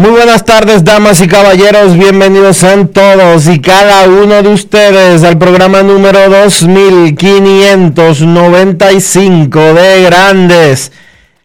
Muy buenas tardes, damas y caballeros. Bienvenidos sean todos y cada uno de ustedes al programa número 2595 de Grandes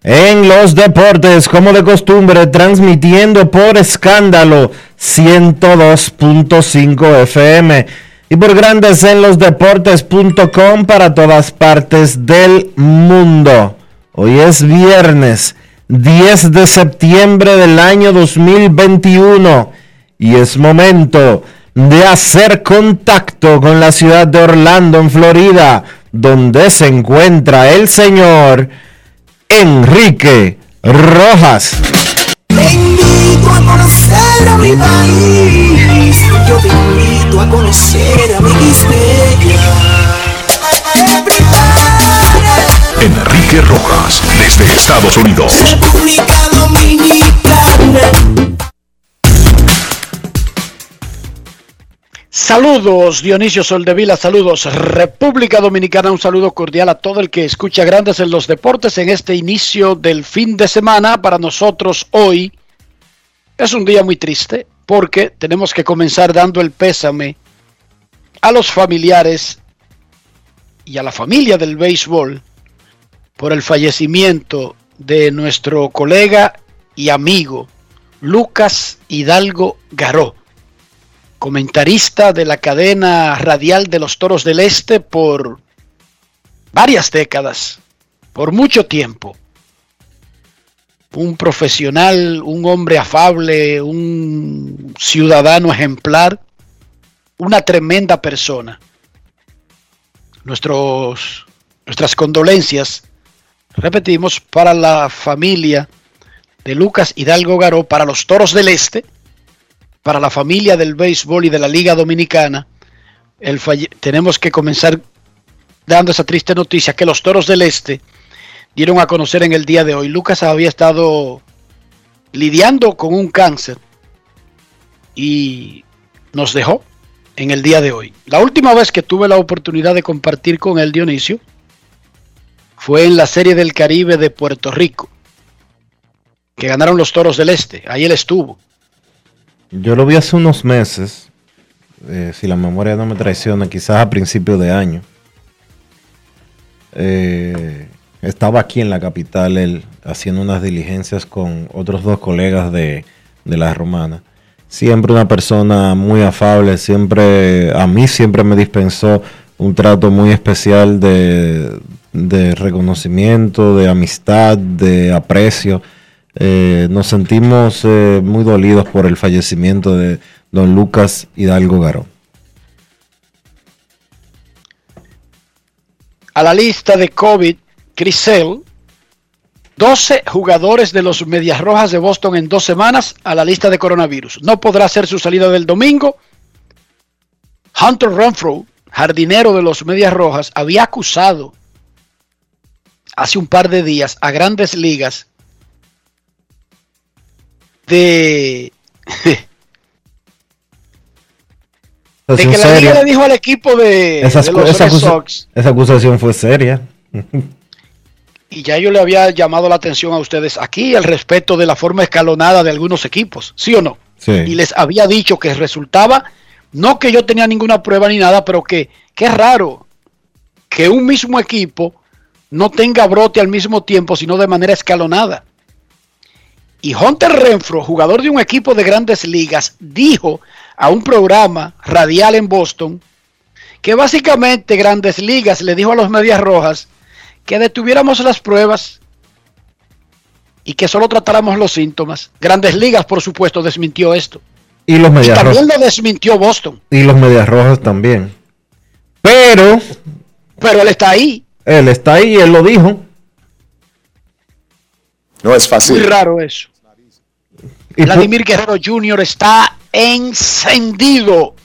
en los Deportes, como de costumbre, transmitiendo por escándalo 102.5 FM y por Grandes en los Deportes.com para todas partes del mundo. Hoy es viernes. 10 de septiembre del año 2021 y es momento de hacer contacto con la ciudad de Orlando, en Florida, donde se encuentra el señor Enrique Rojas. Enrique Rojas, desde Estados Unidos. República Dominicana. Saludos Dionisio Soldevila, saludos República Dominicana, un saludo cordial a todo el que escucha Grandes en los Deportes en este inicio del fin de semana. Para nosotros hoy es un día muy triste porque tenemos que comenzar dando el pésame a los familiares y a la familia del béisbol por el fallecimiento de nuestro colega y amigo Lucas Hidalgo Garó, comentarista de la cadena radial de los Toros del Este por varias décadas, por mucho tiempo. Un profesional, un hombre afable, un ciudadano ejemplar, una tremenda persona. Nuestros, nuestras condolencias repetimos, para la familia de Lucas Hidalgo Garó, para los Toros del Este, para la familia del béisbol y de la Liga Dominicana, tenemos que comenzar dando esa triste noticia que los Toros del Este dieron a conocer en el día de hoy. Lucas había estado lidiando con un cáncer y nos dejó en el día de hoy. La última vez que tuve la oportunidad de compartir con él, Dionisio, fue en la Serie del Caribe de Puerto Rico, que ganaron los Toros del Este. Ahí él estuvo. Yo lo vi hace unos meses, eh, si la memoria no me traiciona, quizás a principios de año. Eh, estaba aquí en la capital él haciendo unas diligencias con otros dos colegas de, de la romana. Siempre una persona muy afable, siempre a mí siempre me dispensó un trato muy especial de, de reconocimiento, de amistad, de aprecio. Eh, nos sentimos eh, muy dolidos por el fallecimiento de don Lucas Hidalgo Garó. A la lista de COVID, Crisel, 12 jugadores de los Medias Rojas de Boston en dos semanas a la lista de coronavirus. No podrá hacer su salida del domingo. Hunter Renfro, jardinero de los Medias Rojas, había acusado hace un par de días a grandes ligas de, De que la liga le dijo al equipo de, los esa Red acusa- Sox, esa acusación fue seria. y ya yo le había llamado la atención a ustedes aquí al respecto de la forma escalonada de algunos equipos, ¿sí o no? Sí. Y les había dicho que resultaba, no que yo tenía ninguna prueba ni nada, pero que qué raro que un mismo equipo no tenga brote al mismo tiempo, sino de manera escalonada. Y Hunter Renfro, jugador de un equipo de grandes ligas, dijo a un programa radial en Boston que básicamente Grandes Ligas le dijo a los Medias Rojas que detuviéramos las pruebas y que solo tratáramos los síntomas. Grandes Ligas, por supuesto, desmintió esto. Y los Y medias también rojas. lo desmintió Boston. Y los medias rojas también. Pero Pero él está ahí. Él está ahí y él lo dijo. No es Muy fácil. raro eso. Y Vladimir Guerrero Jr. está encendido.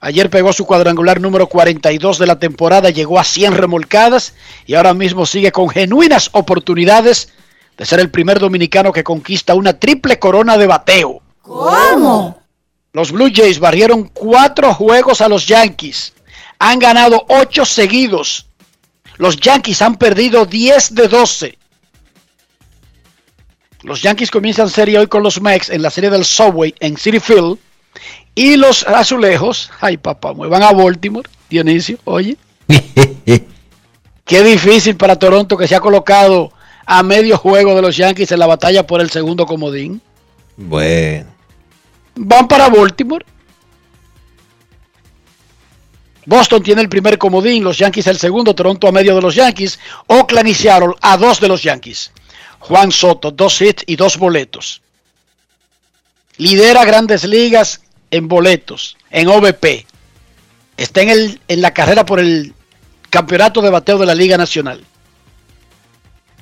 Ayer pegó su cuadrangular número 42 de la temporada, llegó a 100 remolcadas y ahora mismo sigue con genuinas oportunidades de ser el primer dominicano que conquista una triple corona de bateo. ¿Cómo? Los Blue Jays barrieron cuatro juegos a los Yankees. Han ganado ocho seguidos. Los Yankees han perdido 10 de 12. Los Yankees comienzan serie hoy con los Mex en la serie del Subway en City Field. Y los azulejos, ay papá, me van a Baltimore, Dionisio, oye. Qué difícil para Toronto que se ha colocado a medio juego de los Yankees en la batalla por el segundo comodín. bueno. Van para Baltimore. Boston tiene el primer comodín, los Yankees el segundo, Toronto a medio de los Yankees, Oakland y Seattle a dos de los Yankees. Juan Soto, dos hits y dos boletos. Lidera grandes ligas en boletos, en OVP. Está en, el, en la carrera por el campeonato de bateo de la Liga Nacional.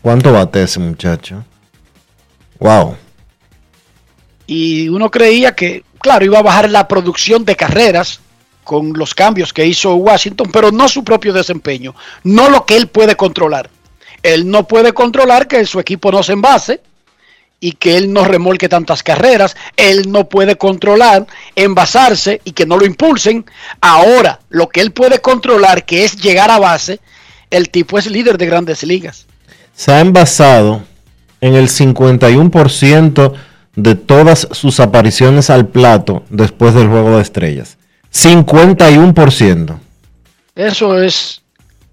¿Cuánto bate ese muchacho? Wow. y uno creía que, claro, iba a bajar la producción de carreras con los cambios que hizo Washington, pero no su propio desempeño, no lo que él puede controlar. Él no puede controlar que su equipo no se envase y que él no remolque tantas carreras, él no puede controlar envasarse y que no lo impulsen. Ahora, lo que él puede controlar, que es llegar a base, el tipo es líder de grandes ligas. Se ha envasado en el 51% de todas sus apariciones al plato después del juego de estrellas. 51%. Eso es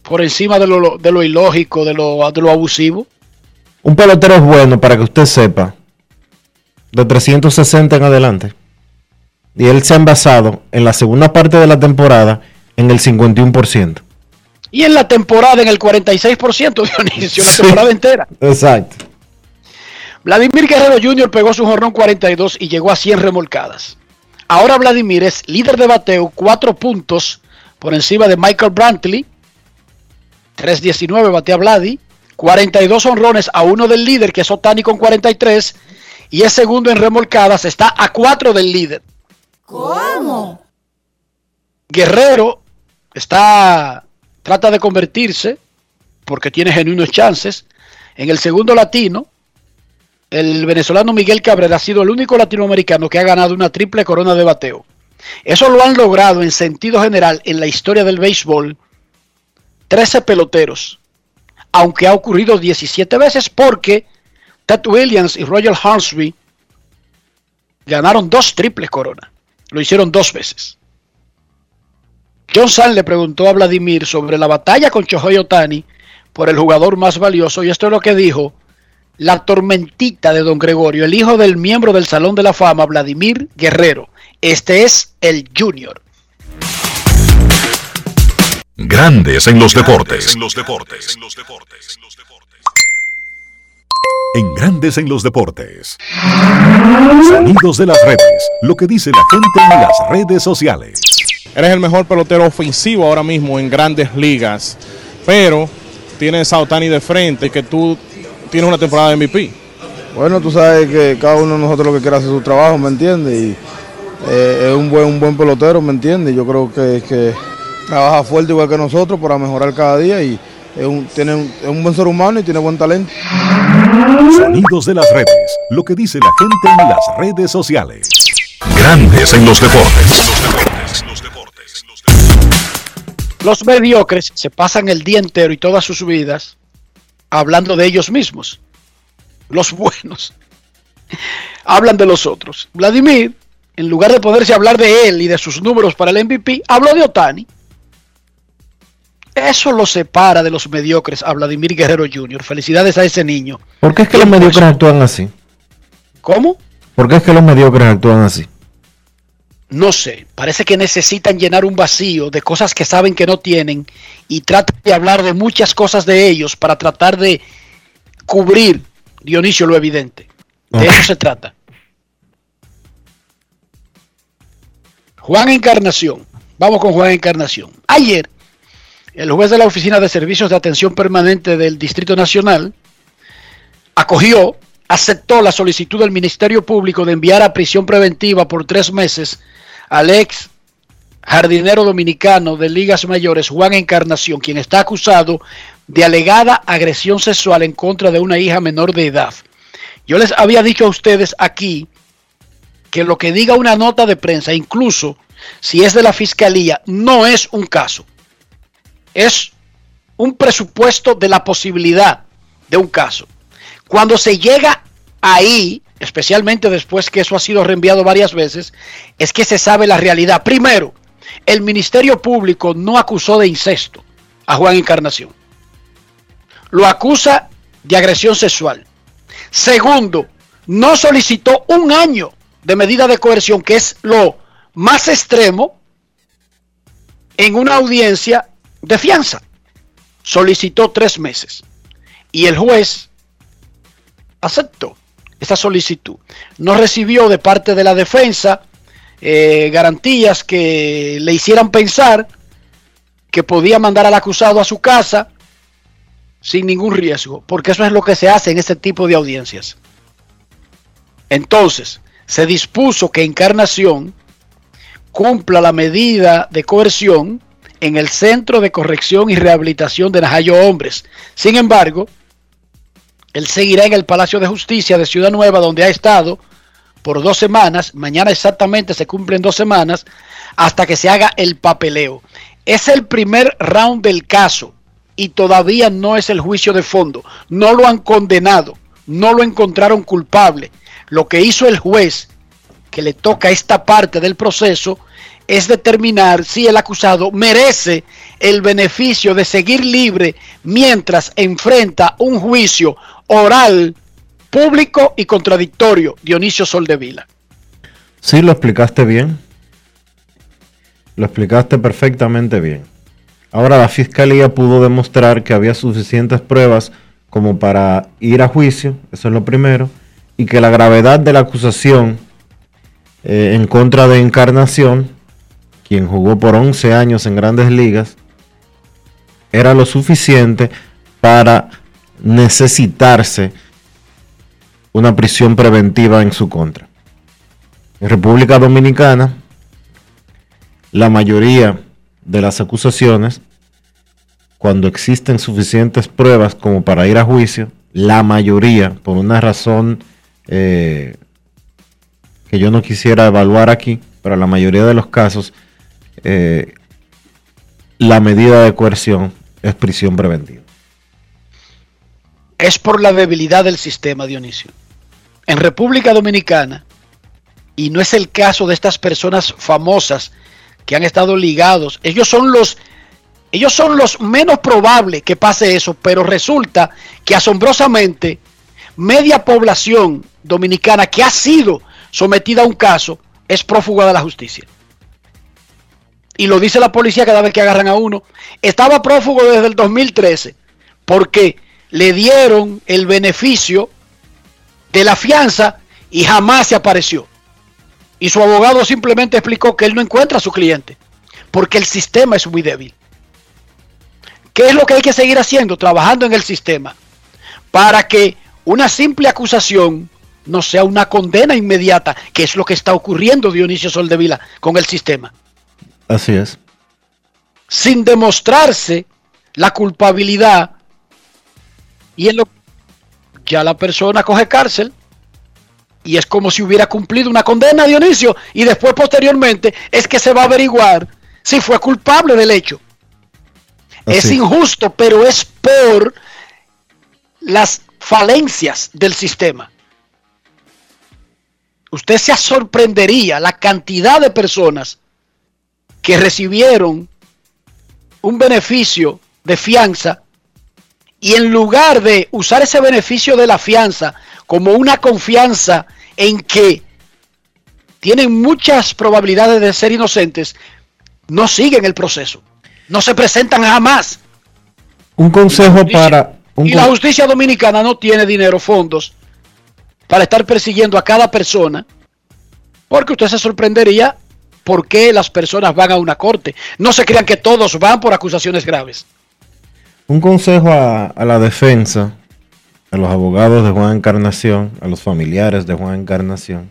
por encima de lo, de lo ilógico, de lo, de lo abusivo. Un pelotero es bueno para que usted sepa. De 360 en adelante. Y él se ha envasado en la segunda parte de la temporada en el 51%. Y en la temporada en el 46%, Dionisio, la Sí. temporada entera. Exacto. Vladimir Guerrero Jr. pegó su jorrón 42 y llegó a 100 remolcadas. Ahora Vladimir es líder de bateo, 4 puntos por encima de Michael Brantley. 3.19 batea Vladi. 42 honrones a uno del líder, que es Otani con 43. Y es segundo en remolcadas, está a 4 del líder. ¿Cómo? Guerrero está trata de convertirse porque tiene genuinos chances en el segundo latino. El venezolano Miguel Cabrera ha sido el único latinoamericano que ha ganado una triple corona de bateo. Eso lo han logrado en sentido general en la historia del béisbol 13 peloteros, aunque ha ocurrido 17 veces porque Ted Williams y Roger Hansby ganaron dos triples coronas. Lo hicieron dos veces. John San le preguntó a Vladimir sobre la batalla con Shohei Otani por el jugador más valioso y esto es lo que dijo la tormentita de don Gregorio, el hijo del miembro del Salón de la Fama, Vladimir Guerrero. Este es el Junior. Grandes en los deportes. En Grandes en los deportes. Sonidos de las redes. Lo que dice la gente en las redes sociales. Eres el mejor pelotero ofensivo ahora mismo en grandes ligas, pero tienes a Otani de frente y que tú tienes una temporada de MVP. Bueno, tú sabes que cada uno de nosotros lo que quiere hacer su trabajo, ¿me entiendes? Y eh, es un buen, un buen pelotero, ¿me entiendes? Yo creo que, que trabaja fuerte igual que nosotros para mejorar cada día y es un, tiene un, es un buen ser humano y tiene buen talento. Sonidos de las redes. Lo que dice la gente en las redes sociales. Grandes en los deportes. Los mediocres se pasan el día entero y todas sus vidas hablando de ellos mismos. Los buenos hablan de los otros. Vladimir, en lugar de poderse hablar de él y de sus números para el MVP, habló de Otani. Eso lo separa de los mediocres a Vladimir Guerrero Jr. Felicidades a ese niño. ¿Por qué es que los mediocres actúan así? ¿Cómo? ¿Por qué es que los mediocres actúan así? No sé, parece que necesitan llenar un vacío de cosas que saben que no tienen y tratan de hablar de muchas cosas de ellos para tratar de cubrir, Dionisio, lo evidente. De eso se trata. Juan Encarnación. Vamos con Juan Encarnación. Ayer, el juez de la Oficina de Servicios de Atención Permanente del Distrito Nacional acogió, aceptó la solicitud del Ministerio Público de enviar a prisión preventiva por tres meses al ex jardinero dominicano de ligas mayores, Juan Encarnación, quien está acusado de alegada agresión sexual en contra de una hija menor de edad. Yo les había dicho a ustedes aquí que lo que diga una nota de prensa, incluso si es de la fiscalía, no es un caso. Es un presupuesto de la posibilidad de un caso. Cuando se llega ahí, especialmente después que eso ha sido reenviado varias veces, es que se sabe la realidad. Primero, el Ministerio Público no acusó de incesto a Juan Encarnación. Lo acusa de agresión sexual. Segundo, no solicitó un año de medida de coerción, que es lo más extremo en una audiencia de fianza. Solicitó tres meses. Y el juez aceptó esa solicitud. No recibió de parte de la defensa eh, garantías que le hicieran pensar que podía mandar al acusado a su casa sin ningún riesgo, porque eso es lo que se hace en ese tipo de audiencias. Entonces, se dispuso que Encarnación cumpla la medida de coerción en el Centro de Corrección y Rehabilitación de Najayo Hombres. Sin embargo, él seguirá en el Palacio de Justicia de Ciudad Nueva, donde ha estado por dos semanas. Mañana exactamente se cumplen dos semanas hasta que se haga el papeleo. Es el primer round del caso y todavía no es el juicio de fondo. No lo han condenado, no lo encontraron culpable. Lo que hizo el juez, que le toca esta parte del proceso, es determinar si el acusado merece el beneficio de seguir libre mientras enfrenta un juicio oral, público y contradictorio, Dionisio Soldevila. Sí, lo explicaste bien. Lo explicaste perfectamente bien. Ahora la fiscalía pudo demostrar que había suficientes pruebas como para ir a juicio, eso es lo primero, y que la gravedad de la acusación eh, en contra de Encarnación, quien jugó por 11 años en grandes ligas, era lo suficiente para necesitarse una prisión preventiva en su contra. En República Dominicana, la mayoría de las acusaciones, cuando existen suficientes pruebas como para ir a juicio, la mayoría, por una razón eh, que yo no quisiera evaluar aquí, pero la mayoría de los casos, eh, la medida de coerción es prisión preventiva es por la debilidad del sistema, Dionisio. En República Dominicana, y no es el caso de estas personas famosas que han estado ligados, ellos son los ellos son los menos probables que pase eso, pero resulta que asombrosamente media población dominicana que ha sido sometida a un caso es prófuga de la justicia. Y lo dice la policía cada vez que agarran a uno. Estaba prófugo desde el 2013 porque le dieron el beneficio de la fianza y jamás se apareció. Y su abogado simplemente explicó que él no encuentra a su cliente, porque el sistema es muy débil. ¿Qué es lo que hay que seguir haciendo? Trabajando en el sistema, para que una simple acusación no sea una condena inmediata, que es lo que está ocurriendo, Dionisio Soldevila, con el sistema. Así es. Sin demostrarse la culpabilidad y en lo ya la persona coge cárcel y es como si hubiera cumplido una condena, Dionisio, y después posteriormente es que se va a averiguar si fue culpable del hecho. Es injusto, pero es por las falencias del sistema. Usted se sorprendería la cantidad de personas que recibieron un beneficio de fianza y en lugar de usar ese beneficio de la fianza como una confianza en que tienen muchas probabilidades de ser inocentes, no siguen el proceso. No se presentan jamás. Un consejo justicia- para... Un y la justicia dominicana no tiene dinero, fondos, para estar persiguiendo a cada persona, porque usted se sorprendería por qué las personas van a una corte. No se crean que todos van por acusaciones graves. Un consejo a, la defensa, a los abogados de Juan Encarnación, a los familiares de Juan Encarnación.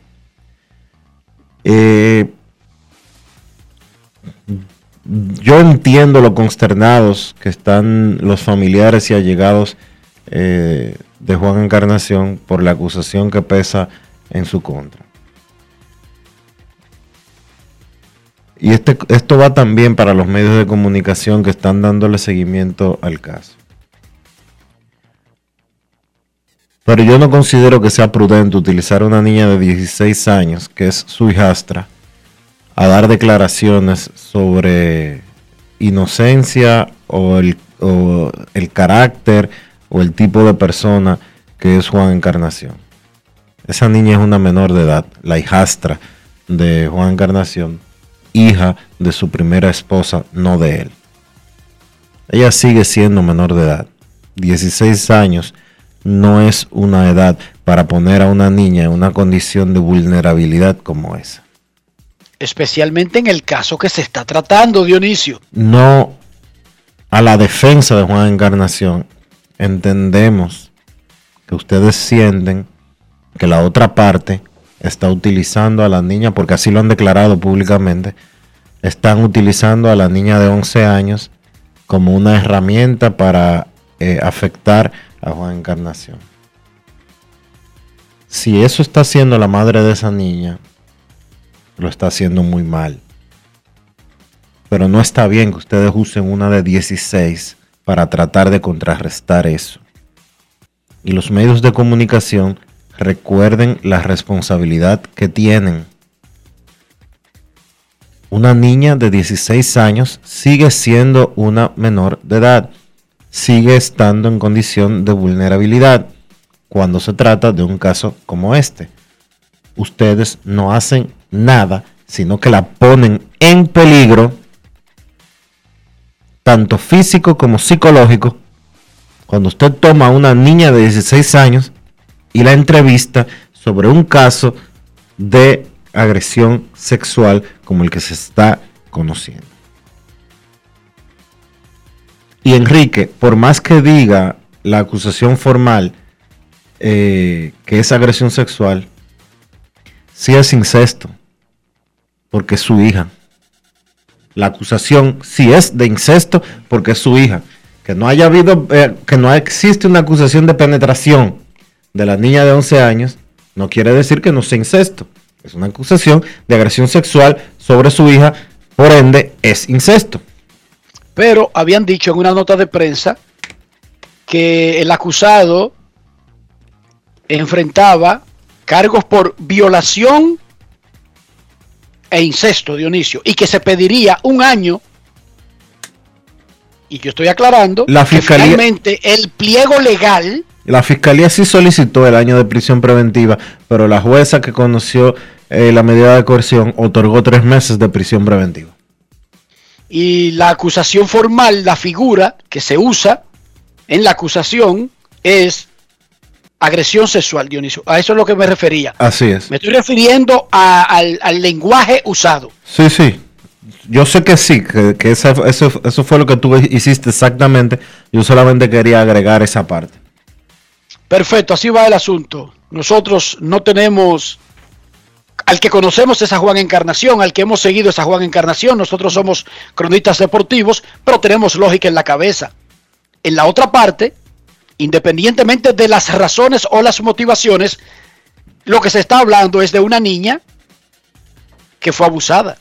Eh, yo entiendo lo consternados que están los familiares y allegados eh, de Juan Encarnación por la acusación que pesa en su contra. Y este, esto va también para los medios de comunicación que están dándole seguimiento al caso. Pero yo no considero que sea prudente utilizar a una niña de 16 años, que es su hijastra, a dar declaraciones sobre inocencia o el, o el carácter o el tipo de persona que es Juan Encarnación. Esa niña es una menor de edad, la hijastra de Juan Encarnación, hija de su primera esposa, no de él. Ella sigue siendo menor de edad. 16 años no es una edad para poner a una niña en una condición de vulnerabilidad como esa. Especialmente en el caso que se está tratando, Dionisio. No a la defensa de Juan Encarnación. Entendemos que ustedes sienten que la otra parte está utilizando a la niña, porque así lo han declarado públicamente, están utilizando a la niña de 11 años como una herramienta para eh, afectar a Juan Encarnación. Si eso está haciendo la madre de esa niña, lo está haciendo muy mal. Pero no está bien que ustedes usen una de 16 para tratar de contrarrestar eso. Y los medios de comunicación recuerden la responsabilidad que tienen. Una niña de 16 años sigue siendo una menor de edad. Sigue estando en condición de vulnerabilidad cuando se trata de un caso como este. Ustedes no hacen nada, sino que la ponen en peligro, tanto físico como psicológico, cuando usted toma a una niña de 16 años y la entrevista sobre un caso de agresión sexual como el que se está conociendo. Y Enrique, por más que diga la acusación formal eh, que es agresión sexual, sí es incesto, porque es su hija. La acusación sí es de incesto porque es su hija. Que no haya habido, eh, que no existe una acusación de penetración de la niña de 11 años, no quiere decir que no sea incesto. Es una acusación de agresión sexual sobre su hija, por ende es incesto. Pero habían dicho en una nota de prensa que el acusado enfrentaba cargos por violación e incesto, Dionisio, y que se pediría un año. Y yo estoy aclarando La que fiscalía- finalmente el pliego legal La fiscalía sí solicitó el año de prisión preventiva, pero la jueza que conoció eh, la medida de coerción otorgó tres meses de prisión preventiva. y la acusación formal, la figura que se usa en la acusación es agresión sexual, Dionisio. A eso es lo que me refería. Así es. Me estoy refiriendo a- al, al lenguaje usado. Sí, sí. Yo sé que sí, que, que esa- eso, eso fue lo que tú hiciste exactamente. Yo solamente quería agregar esa parte. Perfecto, así va el asunto. Nosotros no tenemos, al que conocemos es a Juan Encarnación, al que hemos seguido es a Juan Encarnación, nosotros somos cronistas deportivos, pero tenemos lógica en la cabeza. En la otra parte, independientemente de las razones o las motivaciones, lo que se está hablando es de una niña que fue abusada.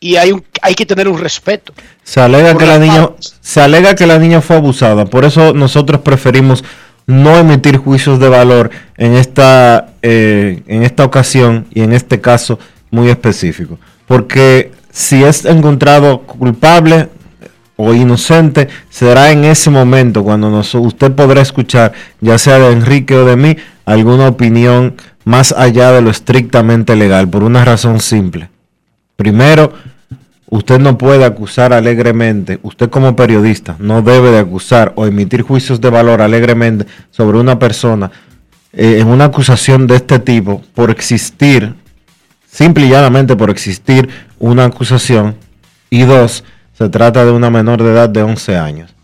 y hay, un, hay que tener un respeto. Se alega, que la niña, se alega que la niña fue abusada. Por eso nosotros preferimos no emitir juicios de valor en esta, eh, en esta ocasión y en este caso muy específico. Porque si es encontrado culpable o inocente, será en ese momento cuando nos- usted podrá escuchar, ya sea de Enrique o de mí, alguna opinión más allá de lo estrictamente legal, por una razón simple. Primero, usted no puede acusar alegremente, usted como periodista no debe de acusar o emitir juicios de valor alegremente sobre una persona eh, en una acusación de este tipo por existir, simple y llanamente por existir una acusación. Y dos, se trata de una menor de edad de 11 años.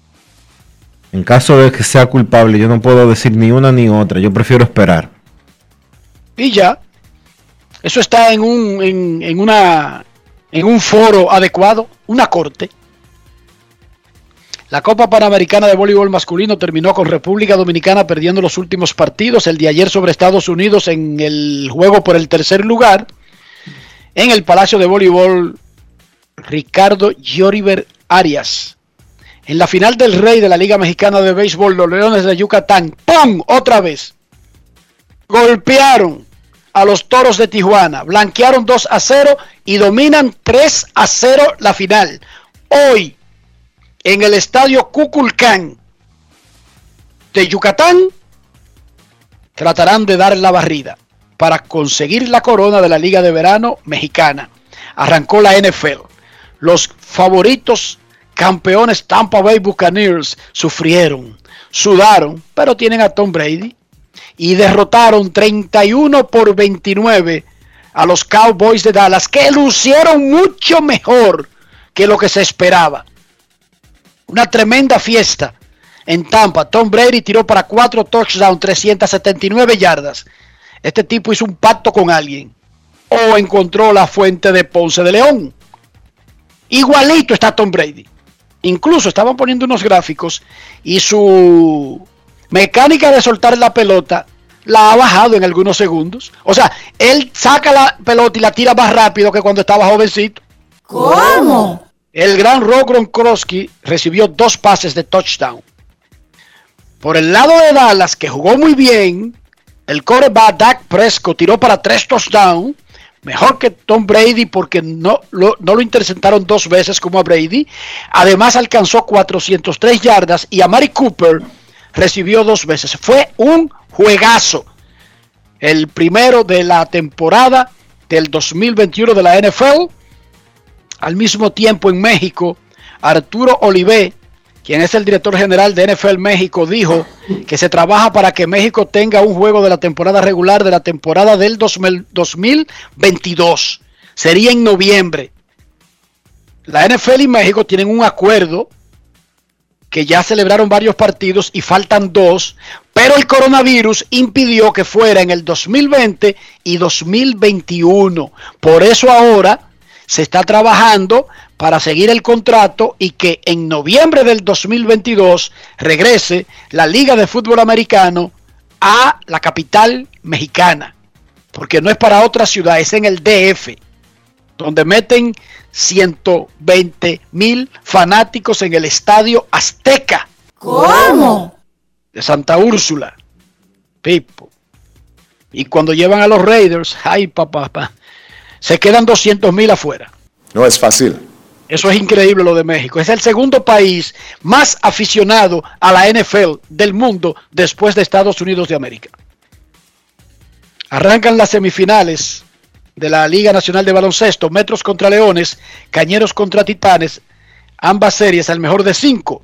En caso de que sea culpable, yo no puedo decir ni una ni otra, yo prefiero esperar. Y ya. Eso está en un, en, en una, en un foro adecuado, una corte. La Copa Panamericana de Voleibol Masculino terminó con República Dominicana perdiendo los últimos partidos. El de ayer sobre Estados Unidos en el juego por el tercer lugar. En el Palacio de Voleibol, Ricardo Lloriver Arias. En la final del Rey de la Liga Mexicana de Béisbol, los Leones de Yucatán, ¡pum! Otra vez golpearon a los Toros de Tijuana, blanquearon 2 a 0 y dominan 3 a 0 la final. Hoy, en el estadio Cuculcán de Yucatán, tratarán de dar la barrida para conseguir la corona de la Liga de Verano Mexicana. Arrancó la NFL. Los favoritos campeones Tampa Bay Buccaneers sufrieron, sudaron, pero tienen a Tom Brady y derrotaron 31 por 29 a los Cowboys de Dallas, que lucieron mucho mejor que lo que se esperaba. Una tremenda fiesta en Tampa. Tom Brady tiró para 4 touchdowns, 379 yardas. Este tipo hizo un pacto con alguien o encontró la fuente de Ponce de León. Igualito está Tom Brady. Incluso estaban poniendo unos gráficos y su mecánica de soltar la pelota la ha bajado en algunos segundos. O sea, él saca la pelota y la tira más rápido que cuando estaba jovencito. ¿Cómo? El gran Rob Gronkowski recibió dos pases de touchdown. Por el lado de Dallas, que jugó muy bien, el coreback Dak Prescott tiró para tres touchdowns. Mejor que Tom Brady porque no lo, no lo interceptaron dos veces como a Brady. Además alcanzó 403 yardas y a Mari Cooper recibió dos veces. Fue un juegazo. El primero de la temporada del 2021 de la NFL. Al mismo tiempo en México, Arturo Olivé, quien es el director general de NFL México, dijo que se trabaja para que México tenga un juego de la temporada regular de la temporada del 2000 2022. Sería en noviembre. La NFL y México tienen un acuerdo que ya celebraron varios partidos y faltan dos, pero el coronavirus impidió que fuera en el 2020 y 2021. Por eso ahora se está trabajando para seguir el contrato y que en noviembre del 2022 regrese la Liga de Fútbol Americano a la capital mexicana, porque no es para otra ciudad, es en el DF, donde meten 120 mil fanáticos en el estadio Azteca ¿Cómo? de Santa Úrsula. Pipo. Y cuando llevan a los Raiders, ay papá, papá, se quedan 200 mil afuera. No es fácil. Eso es increíble lo de México. Es el segundo país más aficionado a la NFL del mundo después de Estados Unidos de América. Arrancan las semifinales de la Liga Nacional de Baloncesto, Metros contra Leones, Cañeros contra Titanes, ambas series al mejor de cinco.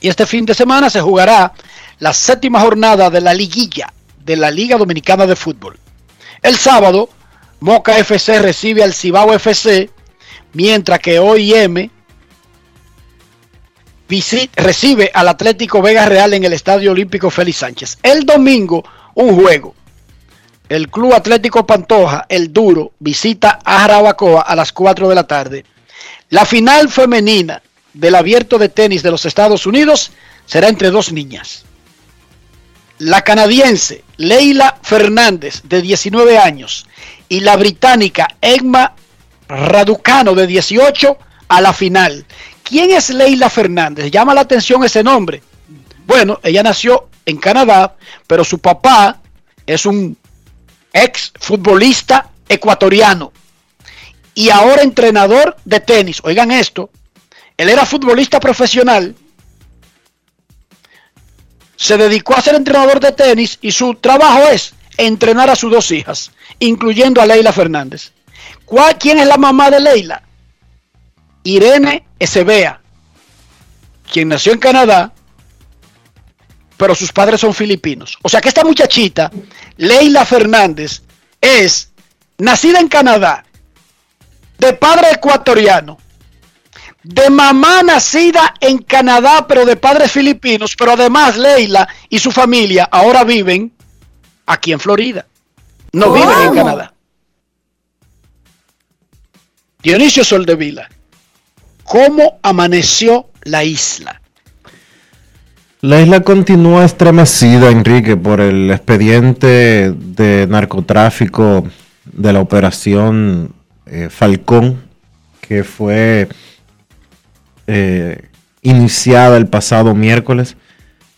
Y este fin de semana se jugará la séptima jornada de la liguilla de la Liga Dominicana de Fútbol. El sábado, Moca FC recibe al Cibao FC, mientras que OIM recibe al Atlético Vega Real en el Estadio Olímpico Félix Sánchez. El domingo, un juego. El Club Atlético Pantoja, el Duro, visita a Jarabacoa a las 4 de la tarde. La final femenina del abierto de tenis de los Estados Unidos será entre dos niñas. La canadiense Leila Fernández, de 19 años, y la británica Emma Raducano de 18 a la final. ¿Quién es Leila Fernández? Llama la atención ese nombre. Bueno, ella nació en Canadá, pero su papá es un ex futbolista ecuatoriano y ahora entrenador de tenis. Oigan esto, él era futbolista profesional, se dedicó a ser entrenador de tenis y su trabajo es entrenar a sus dos hijas, incluyendo a Leila Fernández. ¿Cuál, ¿Quién es la mamá de Leila? Irene Ezebea, quien nació en Canadá, pero sus padres son filipinos. O sea que esta muchachita, Leila Fernández, es nacida en Canadá, de padre ecuatoriano, de mamá nacida en Canadá, pero de padres filipinos, pero además Leila y su familia ahora viven aquí en Florida. No viven en Canadá. Dionisio Soldevila, ¿cómo amaneció la isla? La isla continúa estremecida, Enrique, por el expediente de narcotráfico de la operación eh, Falcón, que fue eh, iniciada el pasado miércoles.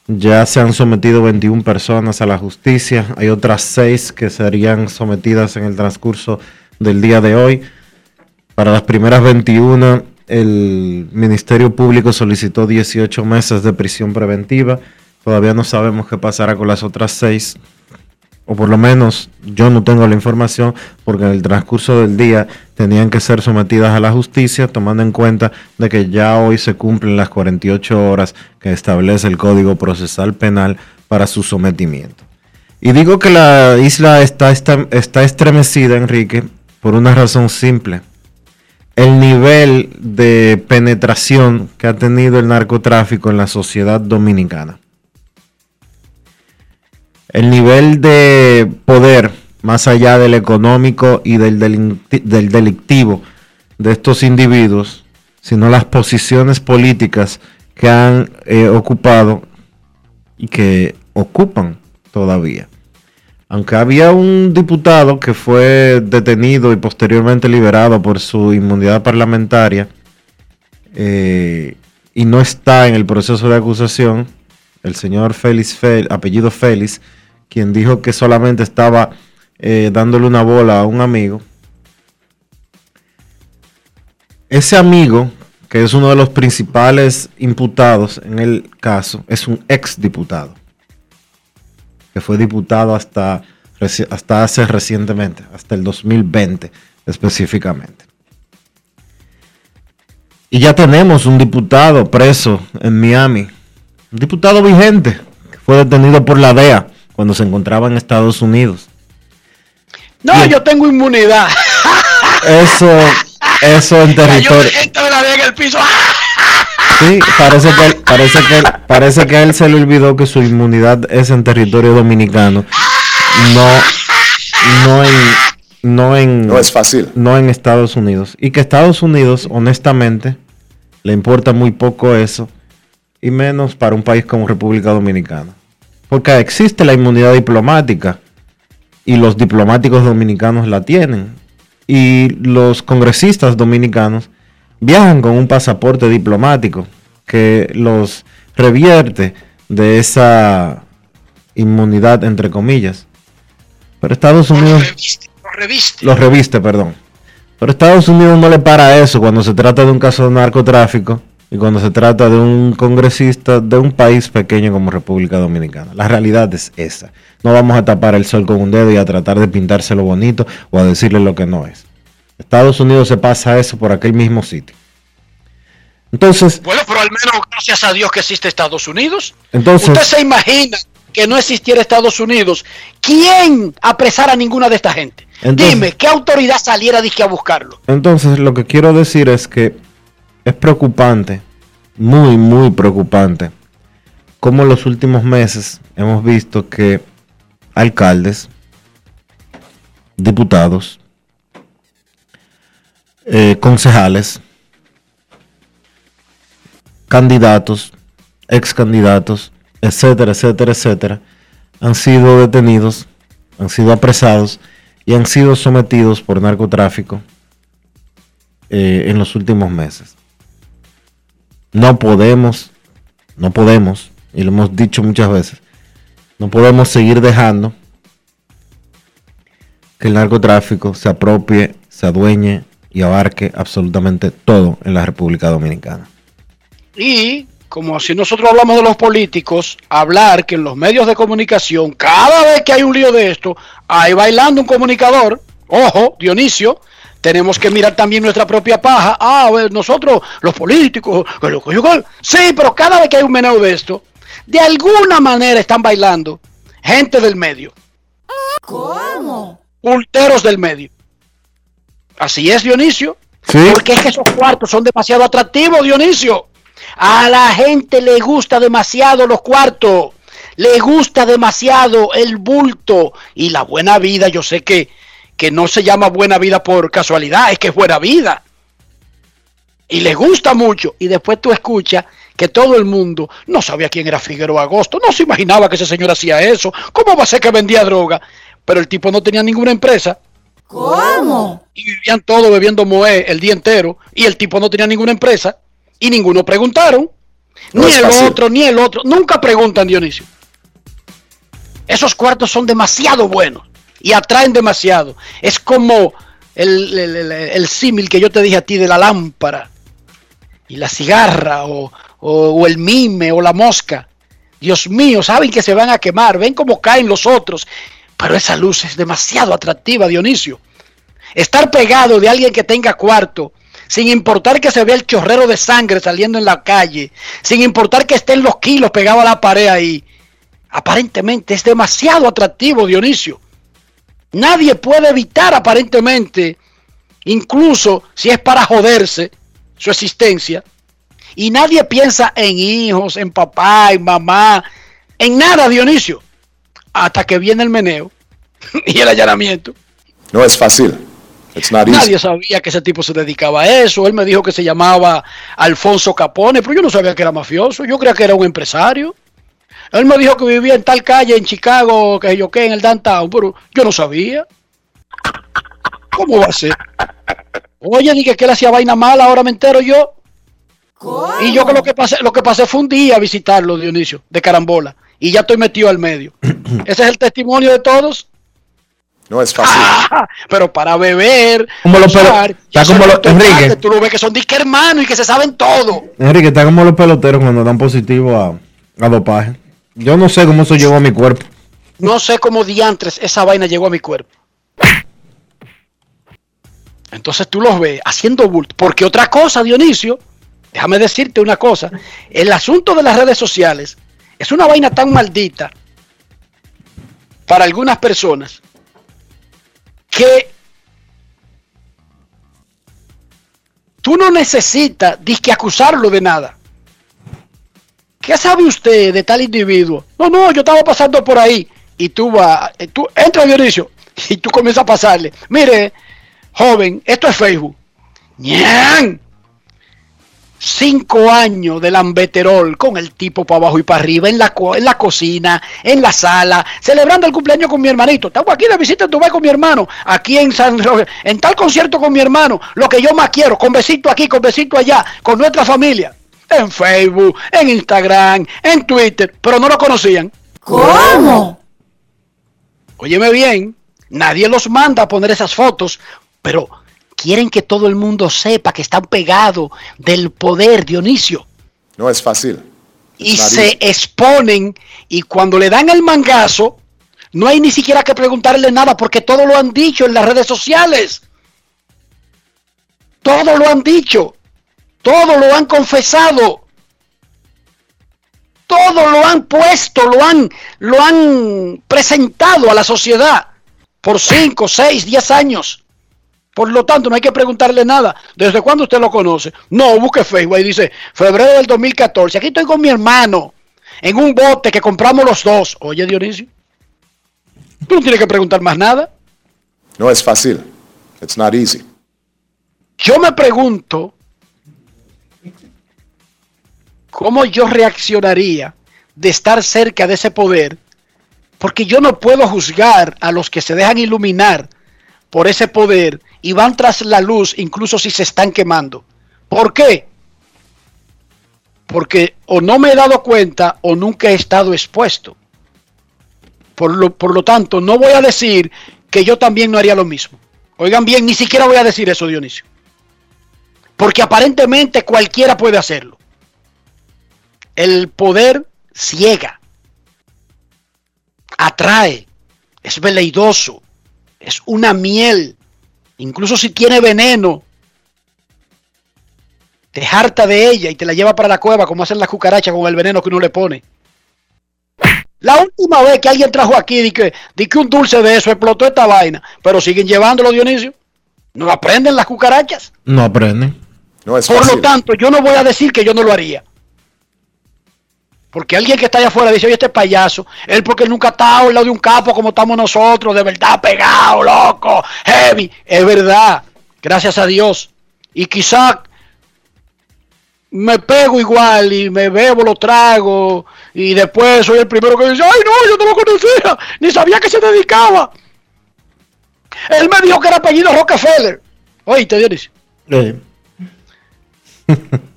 Ya se han sometido 21 personas a la justicia. Hay otras 6 que serían sometidas en el transcurso del día de hoy. Para las primeras 21, el Ministerio Público solicitó 18 meses de prisión preventiva. Todavía no sabemos qué pasará con las otras 6 o por lo menos yo no tengo la información, porque en el transcurso del día tenían que ser sometidas a la justicia, tomando en cuenta de que ya hoy se cumplen las 48 horas que establece el Código Procesal Penal para su sometimiento. Y digo que la isla está, está, está estremecida, Enrique, por una razón simple. El nivel de penetración que ha tenido el narcotráfico en la sociedad dominicana el nivel de poder, más allá del económico y del, delictivo de estos individuos, sino las posiciones políticas que han eh, ocupado y que ocupan todavía. Aunque había un diputado que fue detenido y posteriormente liberado por su inmunidad parlamentaria eh, y no está en el proceso de acusación, el señor Félix, apellido Félix, quien dijo que solamente estaba eh, dándole una bola a un amigo. Ese amigo, que es uno de los principales imputados en el caso, es un ex diputado, que fue diputado hasta, hasta hace recientemente, hasta el 2020 específicamente. Y ya tenemos un diputado preso en Miami, un diputado vigente, que fue detenido por la DEA cuando se encontraba en Estados Unidos. No, yo tengo inmunidad. Eso, eso en territorio. en el piso. Sí, parece que, parece, que, parece que a él se le olvidó que su inmunidad es en territorio dominicano. No, no en, no en. No es fácil. No en Estados Unidos. Y que Estados Unidos, honestamente, le importa muy poco eso. Y menos para un país como República Dominicana. Porque existe la inmunidad diplomática y los diplomáticos dominicanos la tienen. Y los congresistas dominicanos viajan con un pasaporte diplomático que los revierte de esa inmunidad, entre comillas. Pero Estados Unidos... Los reviste. Los reviste, perdón. Pero Estados Unidos no le para eso cuando se trata de un caso de narcotráfico y cuando se trata de un congresista de un país pequeño como República Dominicana. La realidad es esa. No vamos a tapar el sol con un dedo y a tratar de pintárselo bonito o a decirle lo que no es. Estados Unidos se pasa eso por aquel mismo sitio. Entonces. Bueno, pero al menos gracias a Dios que existe Estados Unidos. Entonces. Usted se imagina que no existiera Estados Unidos. ¿Quién apresara a ninguna de esta gente? Dime, ¿qué autoridad saliera a buscarlo? Entonces, lo que quiero decir es que es preocupante, muy, muy preocupante, como en los últimos meses hemos visto que alcaldes, diputados, eh, concejales, candidatos, ex candidatos, etcétera, etcétera, etcétera, han sido detenidos, han sido apresados y han sido sometidos por narcotráfico eh, en los últimos meses. No podemos, no podemos, y lo hemos dicho muchas veces, no podemos seguir dejando que el narcotráfico se apropie, se adueñe y abarque absolutamente todo en la República Dominicana. Y como si nosotros hablamos de los políticos, hablar que en los medios de comunicación, cada vez que hay un lío de esto, hay bailando un comunicador, ojo, Dionisio, tenemos que mirar también nuestra propia paja. Ah, a ver, nosotros, los políticos, sí, pero cada vez que hay un meneo de esto, de alguna manera están bailando gente del medio. ¿Cómo? Ulteros del medio. Así es, Dionisio. Sí. Porque es que esos cuartos son demasiado atractivos, Dionisio. A la gente le gusta demasiado los cuartos. Le gusta demasiado el bulto y la buena vida. Yo sé que, que no se llama buena vida por casualidad, es que es buena vida. Y le gusta mucho. Y después tú escuchas que todo el mundo no sabía quién era Figueroa Agosto, no se imaginaba que ese señor hacía eso. ¿Cómo va a ser que vendía droga? Pero el tipo no tenía ninguna empresa ¿Cómo? y vivían todos bebiendo moé el día entero y el tipo no tenía ninguna empresa y ninguno preguntaron. No ni el fácil. otro, ni el otro. Nunca preguntan, Dionisio. Esos cuartos son demasiado buenos y atraen demasiado. Es como el, el- el- el símil que yo te dije a ti de la lámpara y la cigarra o, o- o el mime o la mosca. Dios mío, saben que se van a quemar, ven cómo caen los otros. Pero esa luz es demasiado atractiva, Dionisio. Estar pegado de alguien que tenga cuarto, sin importar que se vea el chorrero de sangre saliendo en la calle, sin importar que estén los kilos pegados a la pared ahí, aparentemente es demasiado atractivo, Dionisio. Nadie puede evitar aparentemente, incluso si es para joderse su existencia, y nadie piensa en hijos, en papá, en mamá, en nada, Dionisio, hasta que viene el meneo y el allanamiento. No es fácil. Nadie sabía que ese tipo se dedicaba a eso. Él me dijo que se llamaba Alfonso Capone, pero yo no sabía que era mafioso. Yo creía que era un empresario. Él me dijo que vivía en tal calle en Chicago, que yo qué, en el downtown, pero yo no sabía. ¿Cómo va a ser? Oye, dije que él hacía vaina mala, ahora me entero yo. ¿Cómo? Y yo que lo que pasé, lo que pasé fue un día a visitarlo, Dionisio, de carambola. Y ya estoy metido al medio. Ese es el testimonio de todos. No es fácil. Ah, pero para beber, Como los usar, está como los- Enrique. Tú lo ves que son disque hermanos y que se saben todo. Enrique, está como los peloteros cuando dan positivo a, a dopaje. Yo no sé cómo eso llegó a mi cuerpo. No sé cómo diantres esa vaina llegó a mi cuerpo. Entonces tú los ves haciendo bulto. Porque otra cosa, Dionisio, déjame decirte una cosa. El asunto de las redes sociales es una vaina tan maldita para algunas personas que tú no necesitas disque acusarlo de nada. ¿Qué sabe usted de tal individuo? No, no, yo estaba pasando por ahí. Y tú vas, eh, tú entra Dionisio y tú comienzas a pasarle. Mire, joven, esto es Facebook. ¡Ñan! Cinco años de lambeterol con el tipo para abajo y para arriba, en la, co- en la cocina, en la sala, celebrando el cumpleaños con mi hermanito. Estamos aquí de visita en Dubái con mi hermano, aquí en San en tal concierto con mi hermano, lo que yo más quiero, con besito aquí, con besito allá, con nuestra familia. En Facebook, en Instagram, en Twitter, pero no lo conocían. ¿Cómo? Óyeme bien, nadie los manda a poner esas fotos, pero quieren que todo el mundo sepa que están pegados del poder, Dionisio. No es fácil. Y se easy. exponen y cuando le dan el mangazo, no hay ni siquiera que preguntarle nada porque todo lo han dicho en las redes sociales. Todo lo han dicho. Todo lo han confesado. Todo lo han puesto, lo han, lo han presentado a la sociedad por 5, 6, 10 años. Por lo tanto, no hay que preguntarle nada. ¿Desde cuándo usted lo conoce? No, busque Facebook y dice, febrero del 2014. Aquí estoy con mi hermano en un bote que compramos los dos. Oye, Dionisio, tú no tienes que preguntar más nada. No es fácil. It's not easy. Yo me pregunto cómo yo reaccionaría de estar cerca de ese poder, porque yo no puedo juzgar a los que se dejan iluminar por ese poder y van tras la luz incluso si se están quemando. ¿Por qué? Porque o no me he dado cuenta o nunca he estado expuesto. Por lo, por lo tanto, no voy a decir que yo también no haría lo mismo. Oigan bien, ni siquiera voy a decir eso, Dionisio. Porque aparentemente cualquiera puede hacerlo. El poder ciega, atrae, es veleidoso, es una miel. Incluso si tiene veneno, te harta de ella y te la lleva para la cueva como hacen las cucarachas con el veneno que uno le pone. La última vez que alguien trajo aquí di que, di que un dulce de eso explotó esta vaina, pero siguen llevándolo, Dionisio. ¿No aprenden las cucarachas? No aprenden. No es Por fácil. lo tanto, yo no voy a decir que yo no lo haría. Porque alguien que está allá afuera dice, oye, este payaso, él porque nunca estado al lado de un capo como estamos nosotros, de verdad pegado, loco, heavy. Es verdad, gracias a Dios. Y quizá me pego igual y me bebo, lo trago y después soy el primero que dice, ay no, yo no lo conocía, ni sabía que se dedicaba. Él me dijo que era apellido Rockefeller. Oíste, Dionisio. Eh,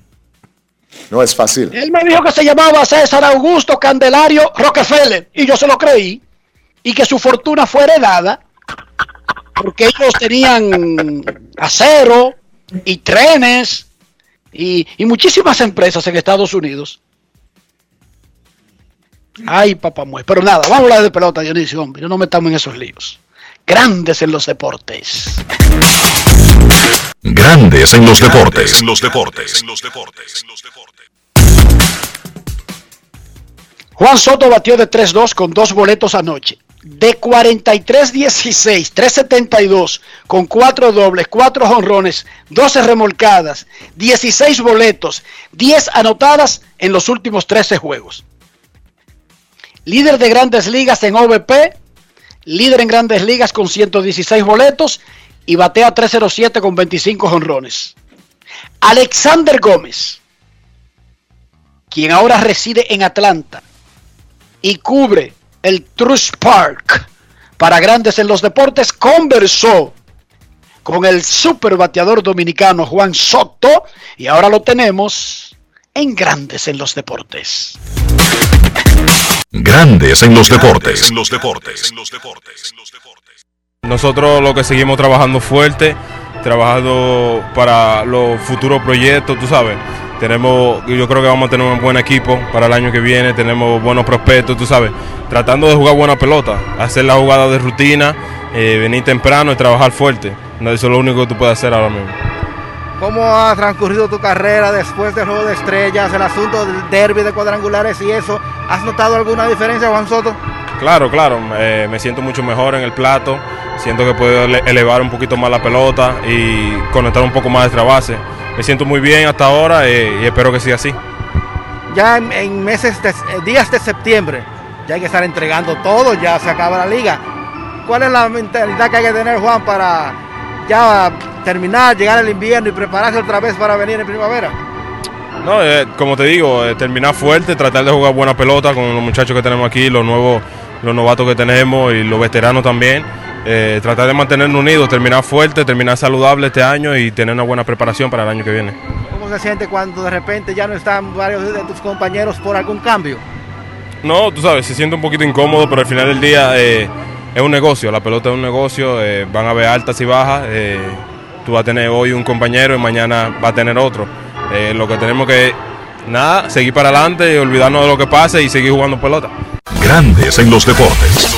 No es fácil. Él me dijo que se llamaba César Augusto Candelario Rockefeller y yo se lo creí y que su fortuna fue heredada porque ellos tenían acero y trenes y, y muchísimas empresas en Estados Unidos. Ay, papá muere. Pero nada, vamos a hablar de pelota, Dionisio, hombre. No nos metamos en esos líos. Grandes en los deportes. Grandes en los deportes. En los deportes. En los deportes. Juan Soto batió de 3-2 con dos boletos anoche. De 43-16, 3-72 con cuatro dobles, cuatro jonrones, 12 remolcadas, 16 boletos, 10 anotadas en los últimos 13 juegos. Líder de grandes ligas en OVP, líder en grandes ligas con 116 boletos y batea 307 con 25 jonrones. Alexander Gómez, quien ahora reside en Atlanta y cubre el Truist Park para grandes en los deportes, conversó con el super bateador dominicano Juan Soto y ahora lo tenemos en grandes en los deportes. Grandes en los deportes. En los deportes. Nosotros lo que seguimos trabajando fuerte, trabajando para los futuros proyectos, tú sabes. Tenemos, yo creo que vamos a tener un buen equipo para el año que viene, tenemos buenos prospectos, tú sabes. Tratando de jugar buena pelota, hacer la jugada de rutina, eh, venir temprano y trabajar fuerte. Eso es lo único que tú puedes hacer ahora mismo. ¿Cómo ha transcurrido tu carrera después del juego de estrellas, el asunto del derby de cuadrangulares y eso? ¿Has notado alguna diferencia, Juan Soto? Claro, claro, eh, me siento mucho mejor en el plato, siento que puedo ele- elevar un poquito más la pelota y conectar un poco más de base. Me siento muy bien hasta ahora eh, y espero que siga así. Ya en, en meses, de, eh, días de septiembre, ya hay que estar entregando todo, ya se acaba la liga. ¿Cuál es la mentalidad que hay que tener, Juan, para ya terminar, llegar al invierno y prepararse otra vez para venir en primavera? No, eh, como te digo, eh, terminar fuerte, tratar de jugar buena pelota con los muchachos que tenemos aquí, los nuevos, los novatos que tenemos y los veteranos también. Eh, tratar de mantenernos unidos, terminar fuerte, terminar saludable este año y tener una buena preparación para el año que viene. ¿Cómo se siente cuando de repente ya no están varios de tus compañeros por algún cambio? No, tú sabes, se siente un poquito incómodo, pero al final del día eh, es un negocio, la pelota es un negocio, eh, van a haber altas y bajas. tú vas a tener hoy un compañero y mañana va a tener otro. Lo que tenemos que, nada, seguir para adelante y olvidarnos de lo que pase y seguir jugando pelota. Grandes en los deportes.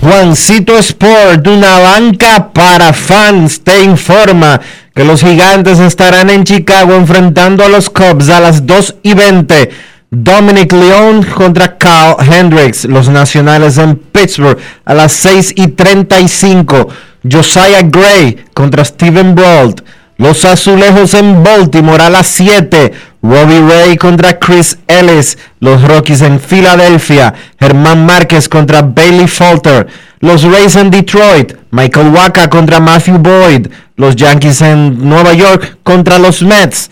Juancito Sport, una banca para fans, te informa que los gigantes estarán en Chicago enfrentando a los Cubs a las 2 y 20. Dominic León contra Carl Hendricks, los nacionales en Pittsburgh a las 6 y 35. Josiah Gray contra Steven Brault. Los azulejos en Baltimore a las 7. Robbie Ray contra Chris Ellis. Los Rockies en Filadelfia. Germán Márquez contra Bailey Falter. Los Rays en Detroit. Michael Waka contra Matthew Boyd. Los Yankees en Nueva York contra los Mets.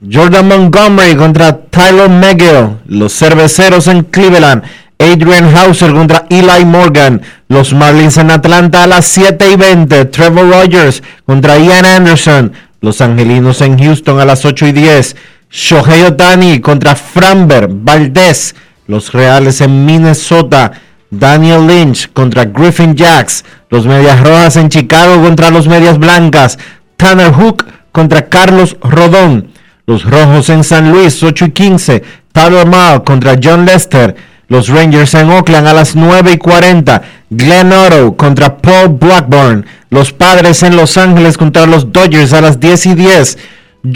Jordan Montgomery contra Tyler McGill. Los cerveceros en Cleveland. Adrian Hauser contra Eli Morgan. Los Marlins en Atlanta a las 7 y 20. Trevor Rogers contra Ian Anderson. Los Angelinos en Houston a las 8 y 10. Shohei Otani contra Framber Valdez. Los Reales en Minnesota. Daniel Lynch contra Griffin Jacks. Los Medias Rojas en Chicago contra los Medias Blancas. Tanner Hook contra Carlos Rodón. Los Rojos en San Luis, 8 y 15. Tyler Mao contra John Lester. Los Rangers en Oakland a las 9 y 40. Glenn Otto contra Paul Blackburn. Los Padres en Los Ángeles contra los Dodgers a las 10 y 10.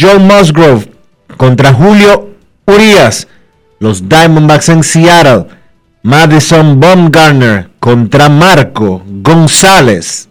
Joe Musgrove contra Julio Urias. Los Diamondbacks en Seattle. Madison Baumgartner contra Marco González.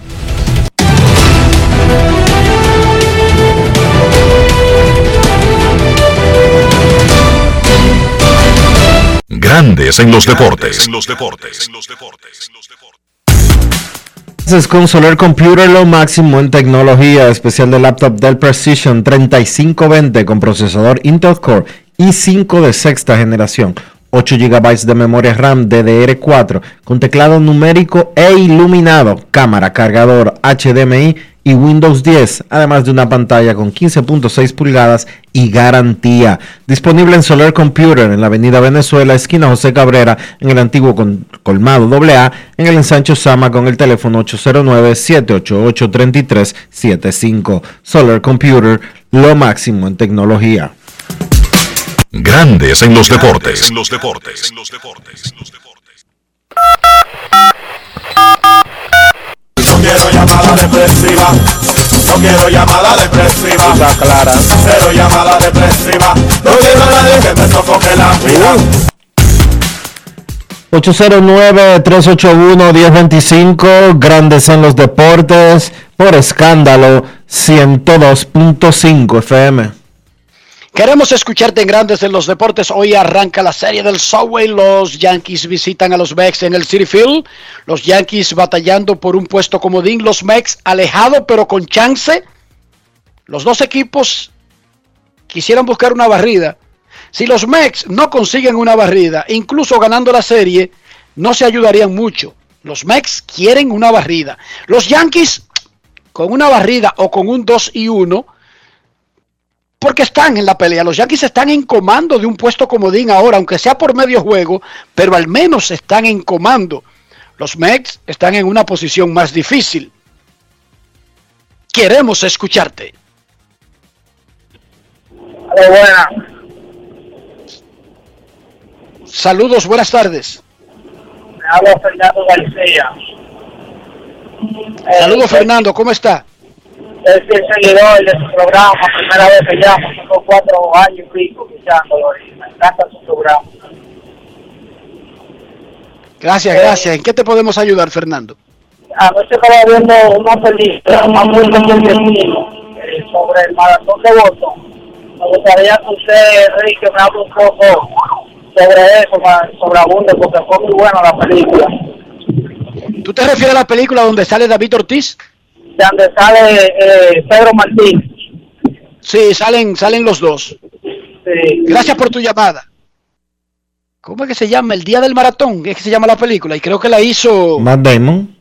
Grandes en los deportes. Es con Solar Computer lo máximo en tecnología especial de laptop Dell Precision 3520 con procesador Intel Core i5 de sexta generación, 8 GB de memoria RAM DDR4 con teclado numérico e iluminado, cámara, cargador HDMI y Windows 10, además de una pantalla con 15.6 pulgadas y garantía. Disponible en Solar Computer en la Avenida Venezuela, esquina José Cabrera, en el antiguo colmado AA, en el ensancho Sama con el teléfono 809-788-3375. Solar Computer, lo máximo en tecnología. Grandes en los deportes. En los deportes. No No quiero llamada depresiva. Está clara. Cero llamada depresiva. No quiero a nadie que me sofoque la vida. 809-381-1025, Grandes en los Deportes, por escándalo 102.5 FM. Queremos escucharte en Grandes en los Deportes. Hoy arranca la serie del Subway. Los Yankees visitan a los Mex en el City Field. Los Yankees batallando por un puesto comodín. Los Mex alejado pero con chance. Los dos equipos quisieran buscar una barrida. Si los Mex no consiguen una barrida, incluso ganando la serie, no se ayudarían mucho. Los Mex quieren una barrida. Los Yankees, con una barrida o con un 2 y 1, porque están en la pelea. Los Yankees están en comando de un puesto comodín ahora, aunque sea por medio juego, pero al menos están en comando. Los Mets están en una posición más difícil. Queremos escucharte. buena. Saludos, buenas tardes. Me habla Fernando García. Saludos, Eh, Fernando, ¿cómo está? Es el seguidor de su programa, primera vez que llamo, tengo cuatro años y pico escuchándolo y me encanta su programa. Gracias, gracias. ¿En qué te podemos ayudar, Fernando? Anoche estaba viendo una película, una muy eh, sobre el maratón de Boston. Me gustaría que usted, Enrique, me hable un poco sobre eso, sobre Abunde, porque fue muy buena la película. ¿Tú te refieres a la película donde sale David Ortiz? De donde sale eh, Pedro Martín. Sí, salen, salen los dos. Sí. Gracias por tu llamada. ¿Cómo es que se llama? El Día del Maratón, es que se llama la película. Y creo que la hizo Matt Damon,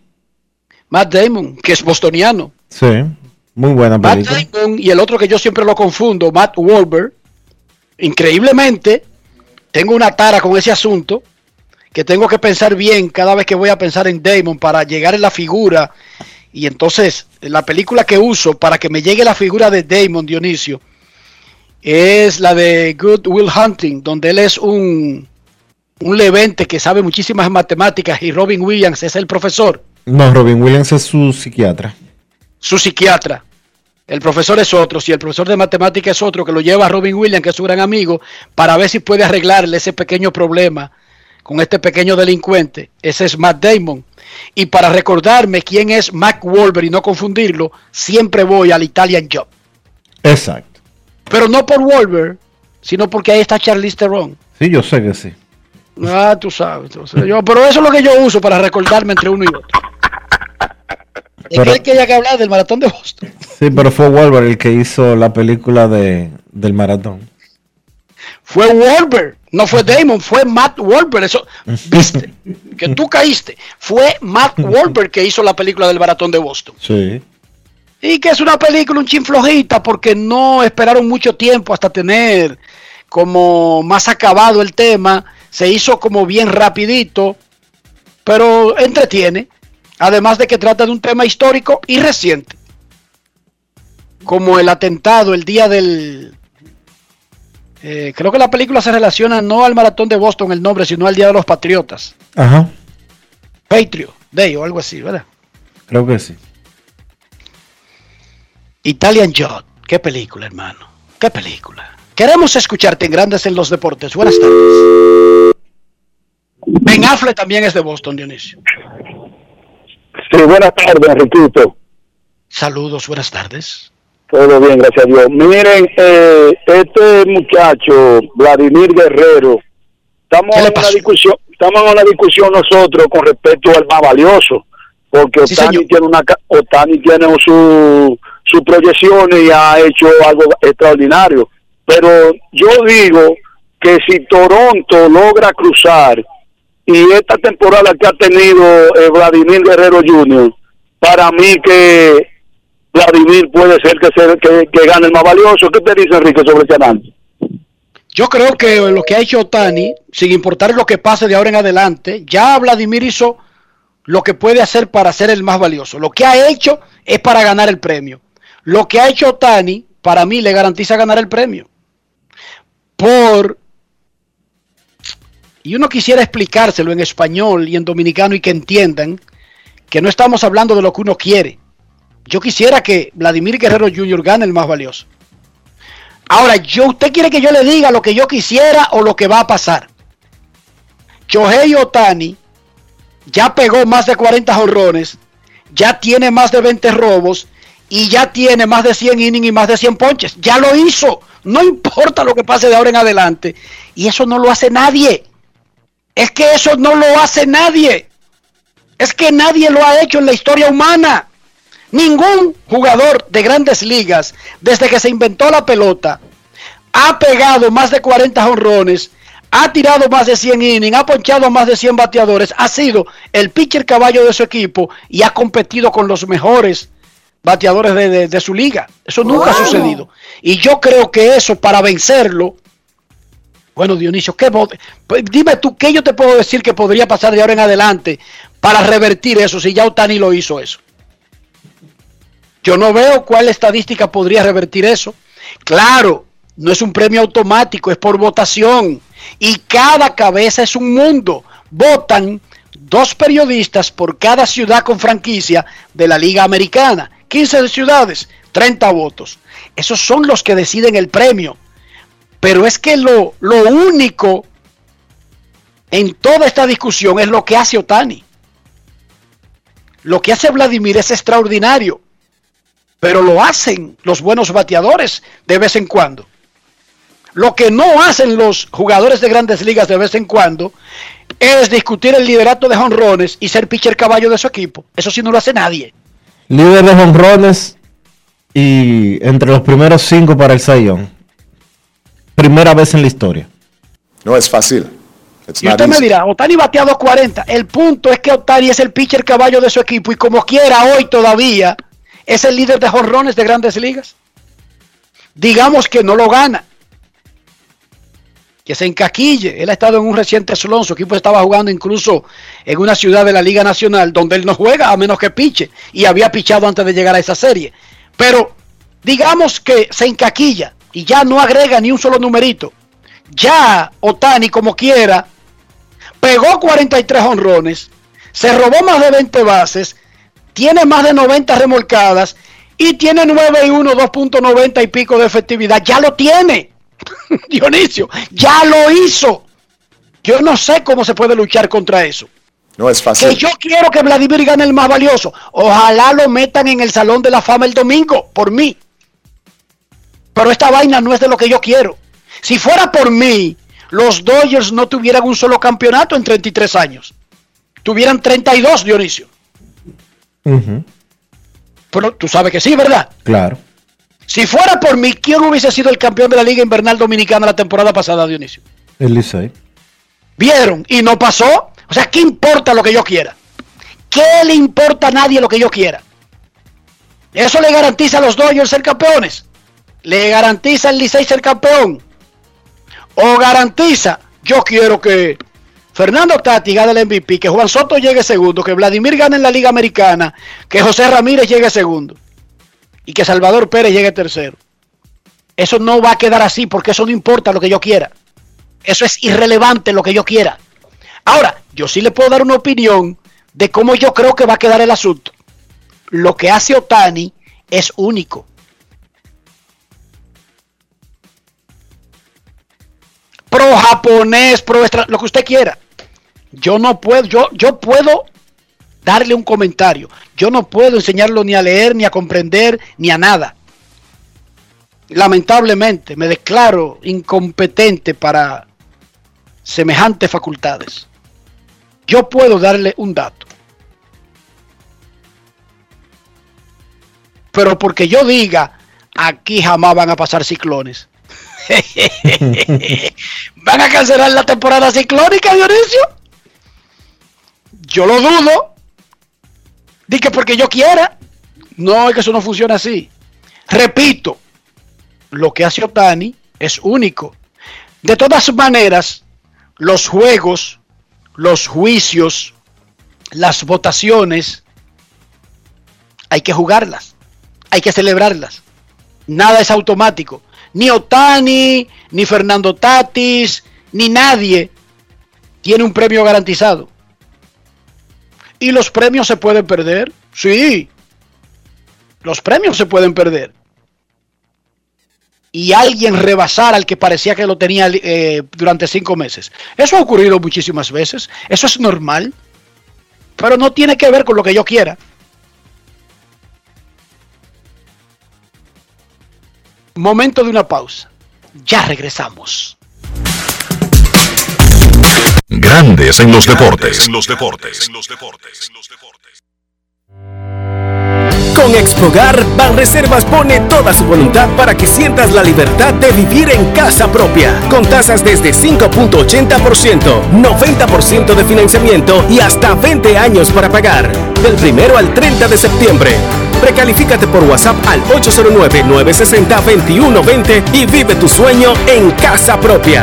Matt Damon, que es bostoniano. sí, muy buena Matt película. Damon y el otro que yo siempre lo confundo, Matt Wahlberg. Increíblemente, tengo una tara con ese asunto que tengo que pensar bien cada vez que voy a pensar en Damon para llegar en la figura. Y entonces, la película que uso para que me llegue la figura de Damon Dionisio es la de Good Will Hunting, donde él es un, un levente que sabe muchísimas matemáticas y Robin Williams es el profesor, No, Robin Williams es su psiquiatra. su psiquiatra. el profesor es otro, si el profesor de matemática es otro, que lo lleva a Robin Williams, que es su gran amigo, para ver si puede arreglarle ese pequeño problema con este pequeño delincuente. Ese es Matt Damon. Y para recordarme quién es Mac Wolver y no confundirlo, siempre voy al Italian Job. Exacto. Pero no por Wolver, sino porque ahí está Charlize Theron. Sí, yo sé que sí. Ah, tú sabes. entonces, yo- pero eso es lo que yo uso para recordarme entre uno y otro. Es Pero- que hay que ya que hablar del maratón de Boston. Sí, pero fue Wolver el que hizo la película de, del maratón. Fue Wolver, no fue Damon, fue Matt Wolver. Eso, viste, que tú caíste. Fue Matt Wolver que hizo la película del maratón de Boston. Sí. Y que es una película un chin flojita porque no esperaron mucho tiempo hasta tener como más acabado el tema. Se hizo como bien rapidito, pero entretiene. Además de que trata de un tema histórico y reciente. Como el atentado el día del... eh, creo que la película se relaciona no al maratón de Boston el nombre, sino al Día de los Patriotas. Ajá. Patriot Day o algo así, ¿verdad? Creo que sí. Italian Job. Qué película, hermano. Qué película. Queremos escucharte en Grandes en los Deportes. Buenas tardes. Ben Affleck también es de Boston, Dionisio. Sí, buenas tardes, Enriquito. Saludos, buenas tardes. Todo bien, gracias a Dios. Miren, eh, este muchacho, Vladimir Guerrero, estamos en una discusión, estamos en una discusión nosotros con respecto al más valioso, porque Sí, Otani señor. tiene una, Otani tiene su, su proyección y ha hecho algo extraordinario. Pero yo digo que si Toronto logra cruzar y esta temporada que ha tenido eh, Vladimir Guerrero Jr., para mí que Vladimir puede ser que, se, que, que gane el más valioso. ¿Qué te dice Enrique sobre ese análisis? Yo creo que lo que ha hecho Otani, sin importar lo que pase de ahora en adelante, ya Vladimir hizo lo que puede hacer para ser el más valioso. Lo que ha hecho es para ganar el premio. Lo que ha hecho Otani, para mí, le garantiza ganar el premio. Por. Y uno quisiera explicárselo en español y en dominicano y que entiendan que no estamos hablando de lo que uno quiere. Yo quisiera que Vladimir Guerrero Jr. gane el más valioso. Ahora, yo, ¿usted quiere que yo le diga lo que yo quisiera o lo que va a pasar? Shohei Otani ya pegó más de 40 jonrones, ya tiene más de 20 robos y ya tiene más de 100 innings y más de 100 ponches. Ya lo hizo. No importa lo que pase de ahora en adelante. Y eso no lo hace nadie. Es que eso no lo hace nadie. Es que nadie lo ha hecho en la historia humana. Ningún jugador de grandes ligas, desde que se inventó la pelota, ha pegado más de 40 jonrones, ha tirado más de 100 innings, ha ponchado más de 100 bateadores, ha sido el pitcher caballo de su equipo y ha competido con los mejores bateadores de, de- de su liga. Eso nunca ha sucedido. Y yo creo que eso, para vencerlo, bueno, Dionisio, ¿qué pues dime tú, ¿qué yo te puedo decir que podría pasar de ahora en adelante para revertir eso si ya Otani lo hizo eso? Yo no veo cuál estadística podría revertir eso. Claro, no es un premio automático, es por votación. Y cada cabeza es un mundo. Votan dos periodistas por cada ciudad con franquicia de la Liga Americana. 15 ciudades, 30 votos. Esos son los que deciden el premio. Pero es que lo, lo único en toda esta discusión es lo que hace Otani. Lo que hace Vladimir es extraordinario. Pero lo hacen los buenos bateadores de vez en cuando. Lo que no hacen los jugadores de grandes ligas de vez en cuando es discutir el liderato de jonrones y ser pitcher caballo de su equipo. Eso sí no lo hace nadie. Líder de jonrones y entre los primeros cinco para el Sayón. Primera vez en la historia. No es fácil. It's Y usted me dirá, Otani bateado 40. El punto es que Otani es el pitcher caballo de su equipo y como quiera hoy todavía es el líder de jonrones de grandes ligas. Digamos que no lo gana. Que se encaquille. Él ha estado en un reciente slon. Su equipo estaba jugando incluso en una ciudad de la Liga Nacional donde él no juega a menos que piche. Y había pichado antes de llegar a esa serie. Pero digamos que se encaquilla y ya no agrega ni un solo numerito. Ya Otani, como quiera, pegó 43 honrones, se robó más de 20 bases, tiene más de 90 remolcadas y tiene 9 y 1, 2.90 y pico de efectividad. Ya lo tiene. Dionisio, ya lo hizo. Yo no sé cómo se puede luchar contra eso. No es fácil. Que yo quiero que Vladimir gane el más valioso. Ojalá lo metan en el Salón de la Fama el domingo, por mí. Pero esta vaina no es de lo que yo quiero. Si fuera por mí, los Dodgers no tuvieran un solo campeonato en 33 años. Tuvieran 32, Dionisio. Ujú, Pero tú sabes que sí, ¿verdad? Claro. Si fuera por mí, ¿quién hubiese sido el campeón de la Liga Invernal Dominicana la temporada pasada, Dionisio? El Licey. ¿Vieron? Y no pasó. O sea, ¿qué importa lo que yo quiera? ¿Qué le importa a nadie lo que yo quiera? ¿Eso le garantiza a los Dodgers ser campeones? ¿Le garantiza al Licey ser campeón? ¿O garantiza, yo quiero que Fernando Tati gane el MVP, que Juan Soto llegue segundo, que Vladimir gane en la Liga Americana, que José Ramírez llegue segundo y que Salvador Pérez llegue tercero? Eso no va a quedar así porque eso no importa lo que yo quiera. Eso es irrelevante lo que yo quiera. Ahora, yo sí le puedo dar una opinión de cómo yo creo que va a quedar el asunto. Lo que hace Otani es único. Pro japonés, pro extra, lo que usted quiera. Yo no puedo, yo, yo puedo darle un comentario. Yo no puedo enseñarlo ni a leer, ni a comprender, ni a nada. Lamentablemente me declaro incompetente para semejantes facultades. Yo puedo darle un dato. Pero porque yo diga, aquí jamás van a pasar ciclones. ¿Van a cancelar la temporada ciclónica, Dionisio? Yo lo dudo. Di que porque yo quiera. No, es que eso no funciona así. Repito, lo que hace Otani es único. De todas maneras, los juegos, los juicios, las votaciones, hay que jugarlas, hay que celebrarlas. Nada es automático. Ni Otani, ni Fernando Tatis, ni nadie tiene un premio garantizado. ¿Y los premios se pueden perder? Sí. Los premios se pueden perder. Y alguien rebasar al que parecía que lo tenía eh, durante cinco meses. Eso ha ocurrido muchísimas veces. Eso es normal. Pero no tiene que ver con lo que yo quiera. Momento de una pausa. Ya regresamos. Grandes en los deportes. En los deportes. Con Expogar, Banreservas pone toda su voluntad para que sientas la libertad de vivir en casa propia, con tasas desde 5.80%, 90% de financiamiento y hasta 20 años para pagar, del primero al 30 de septiembre. Precalifícate por WhatsApp al 809-960-2120 y vive tu sueño en casa propia.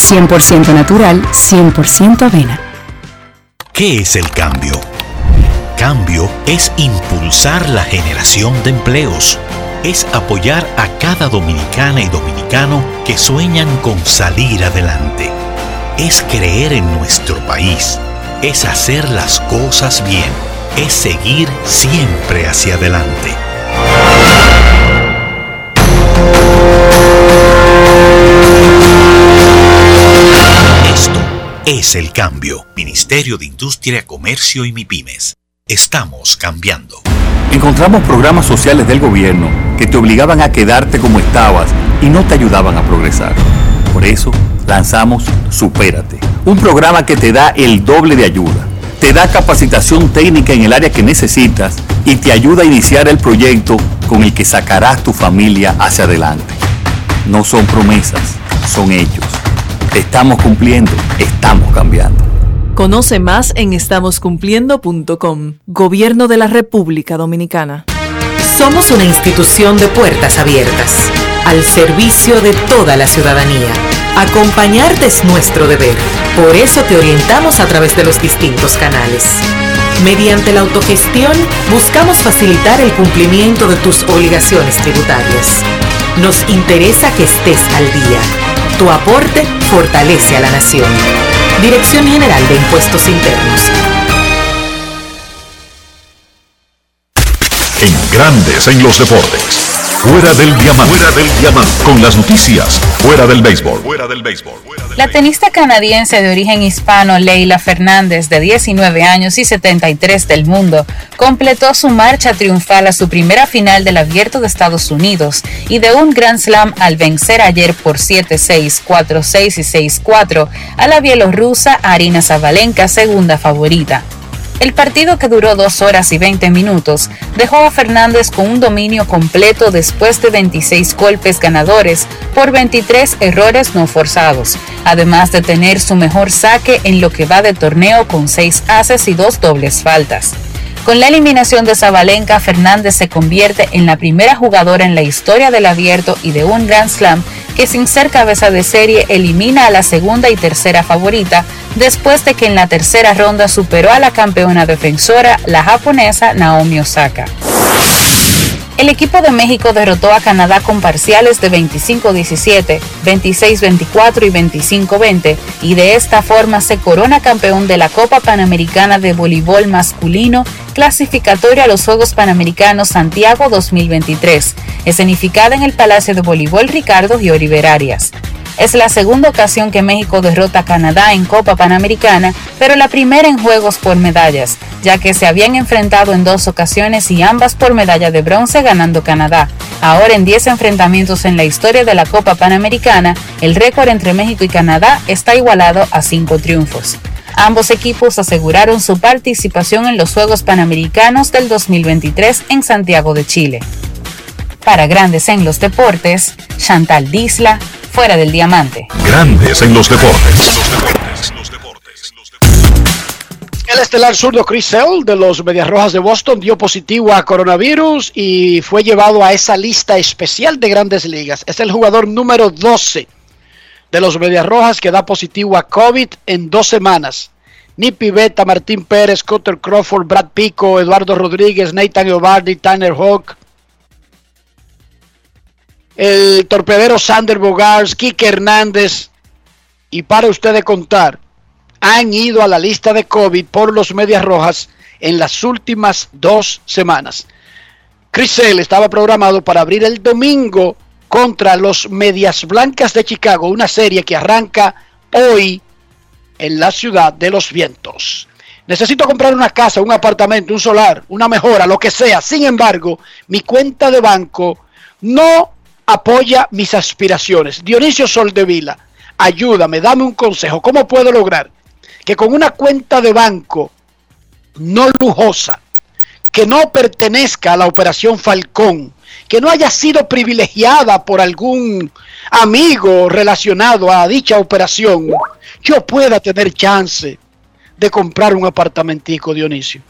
100% natural, 100% avena. ¿Qué es el cambio? Cambio es impulsar la generación de empleos. Es apoyar a cada dominicana y dominicano que sueñan con salir adelante. Es creer en nuestro país. Es hacer las cosas bien. Es seguir siempre hacia adelante. Es el cambio. Ministerio de Industria, Comercio y MIPIMES. Estamos cambiando. Encontramos programas sociales del gobierno que te obligaban a quedarte como estabas y no te ayudaban a progresar. Por eso lanzamos Supérate, un programa que te da el doble de ayuda. Te da capacitación técnica en el área que necesitas y te ayuda a iniciar el proyecto con el que sacarás tu familia hacia adelante. No son promesas, son hechos. Estamos cumpliendo, estamos cambiando. Conoce más en estamoscumpliendo.com. Gobierno de la República Dominicana. Somos una institución de puertas abiertas, al servicio de toda la ciudadanía. Acompañarte es nuestro deber. Por eso te orientamos a través de los distintos canales. Mediante la autogestión, buscamos facilitar el cumplimiento de tus obligaciones tributarias. Nos interesa que estés al día. Tu aporte fortalece a la nación. Dirección General de Impuestos Internos. En Grandes en los Deportes. Fuera del diamante. Fuera del diamante. Con las noticias. Fuera del béisbol. Fuera del béisbol. La tenista canadiense de origen hispano Leila Fernández, de 19 años y 73 del mundo, completó su marcha triunfal a su primera final del Abierto de Estados Unidos y de un Grand Slam al vencer ayer por 7-6, 4-6 y 6-4 a la bielorrusa Arina Zabalenka, segunda favorita. El partido que duró 2 horas y 20 minutos dejó a Fernández con un dominio completo después de 26 golpes ganadores por 23 errores no forzados, además de tener su mejor saque en lo que va de torneo con 6 haces y 2 dobles faltas. Con la eliminación de Zabalenka, Fernández se convierte en la primera jugadora en la historia del abierto y de un Grand Slam que sin ser cabeza de serie elimina a la segunda y tercera favorita después de que en la tercera ronda superó a la campeona defensora, la japonesa Naomi Osaka. El equipo de México derrotó a Canadá con parciales de 25-17, 26-24 y 25-20 y de esta forma se corona campeón de la Copa Panamericana de Voleibol Masculino clasificatoria a los Juegos Panamericanos Santiago 2023, escenificada en el Palacio de Voleibol Ricardo Giori Arias. Es la segunda ocasión que México derrota a Canadá en Copa Panamericana, pero la primera en Juegos por medallas, ya que se habían enfrentado en dos ocasiones y ambas por medalla de bronce ganando Canadá. Ahora en 10 enfrentamientos en la historia de la Copa Panamericana, el récord entre México y Canadá está igualado a 5 triunfos. Ambos equipos aseguraron su participación en los Juegos Panamericanos del 2023 en Santiago de Chile. Para Grandes en los Deportes, Chantal Disla, fuera del diamante. Grandes en los deportes. El estelar zurdo Chris Sale de los Medias Rojas de Boston dio positivo a coronavirus y fue llevado a esa lista especial de grandes ligas. Es el jugador número 12 de los Medias Rojas que da positivo a COVID en dos semanas. Nippy Beta, Martín Pérez, Cutter Crawford, Brad Pico, Eduardo Rodríguez, Nathan Eovaldi, Tanner Hawk, el torpedero Sander Bogars, Kike Hernández, y para ustedes contar, han ido a la lista de COVID por los Medias Rojas en las últimas dos semanas. Chris Sale estaba programado para abrir el domingo contra los Medias Blancas de Chicago, una serie que arranca hoy en la ciudad de los vientos. Necesito comprar una casa, un apartamento, un solar, una mejora, lo que sea. Sin embargo, mi cuenta de banco no apoya mis aspiraciones. Dionisio Soldevila, ayúdame, dame un consejo. ¿Cómo puedo lograr que con una cuenta de banco no lujosa, que no pertenezca a la operación Falcón, que no haya sido privilegiada por algún amigo relacionado a dicha operación, yo pueda tener chance de comprar un apartamentico, Dionisio?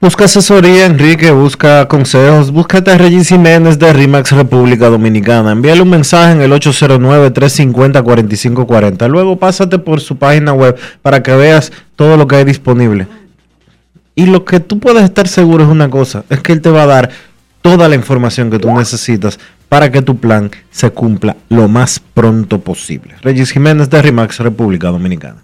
Busca asesoría, Enrique, busca consejos, búscate a Regis Jiménez de RIMAX República Dominicana. Envíale un mensaje en el 809-350-4540. Luego pásate por su página web para que veas todo lo que hay disponible. Y lo que tú puedes estar seguro es una cosa, es que él te va a dar toda la información que tú necesitas para que tu plan se cumpla lo más pronto posible. Regis Jiménez de RIMAX República Dominicana.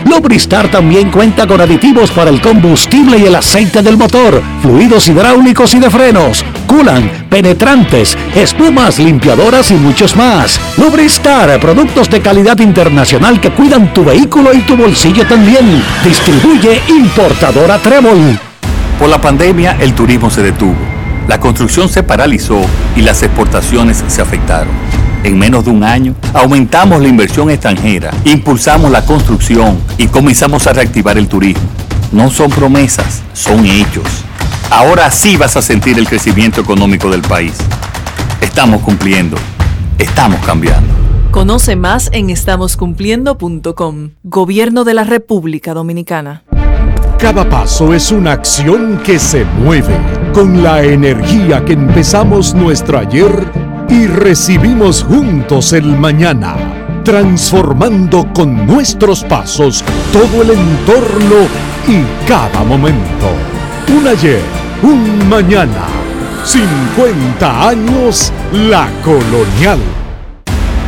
Lubristar también cuenta con aditivos para el combustible y el aceite del motor, fluidos hidráulicos y de frenos, culan, penetrantes, espumas, limpiadoras y muchos más. Lubristar, productos de calidad internacional que cuidan tu vehículo y tu bolsillo también. Distribuye importadora Trébol. Por la pandemia, el turismo se detuvo, la construcción se paralizó y las exportaciones se afectaron. En menos de un año, aumentamos la inversión extranjera, impulsamos la construcción y comenzamos a reactivar el turismo. No son promesas, son hechos. Ahora sí vas a sentir el crecimiento económico del país. Estamos cumpliendo, estamos cambiando. Conoce más en estamoscumpliendo.com. Gobierno de la República Dominicana. Cada paso es una acción que se mueve con la energía que empezamos nuestro ayer y recibimos juntos el mañana, transformando con nuestros pasos todo el entorno y cada momento. Un ayer, un mañana, 50 años la colonial.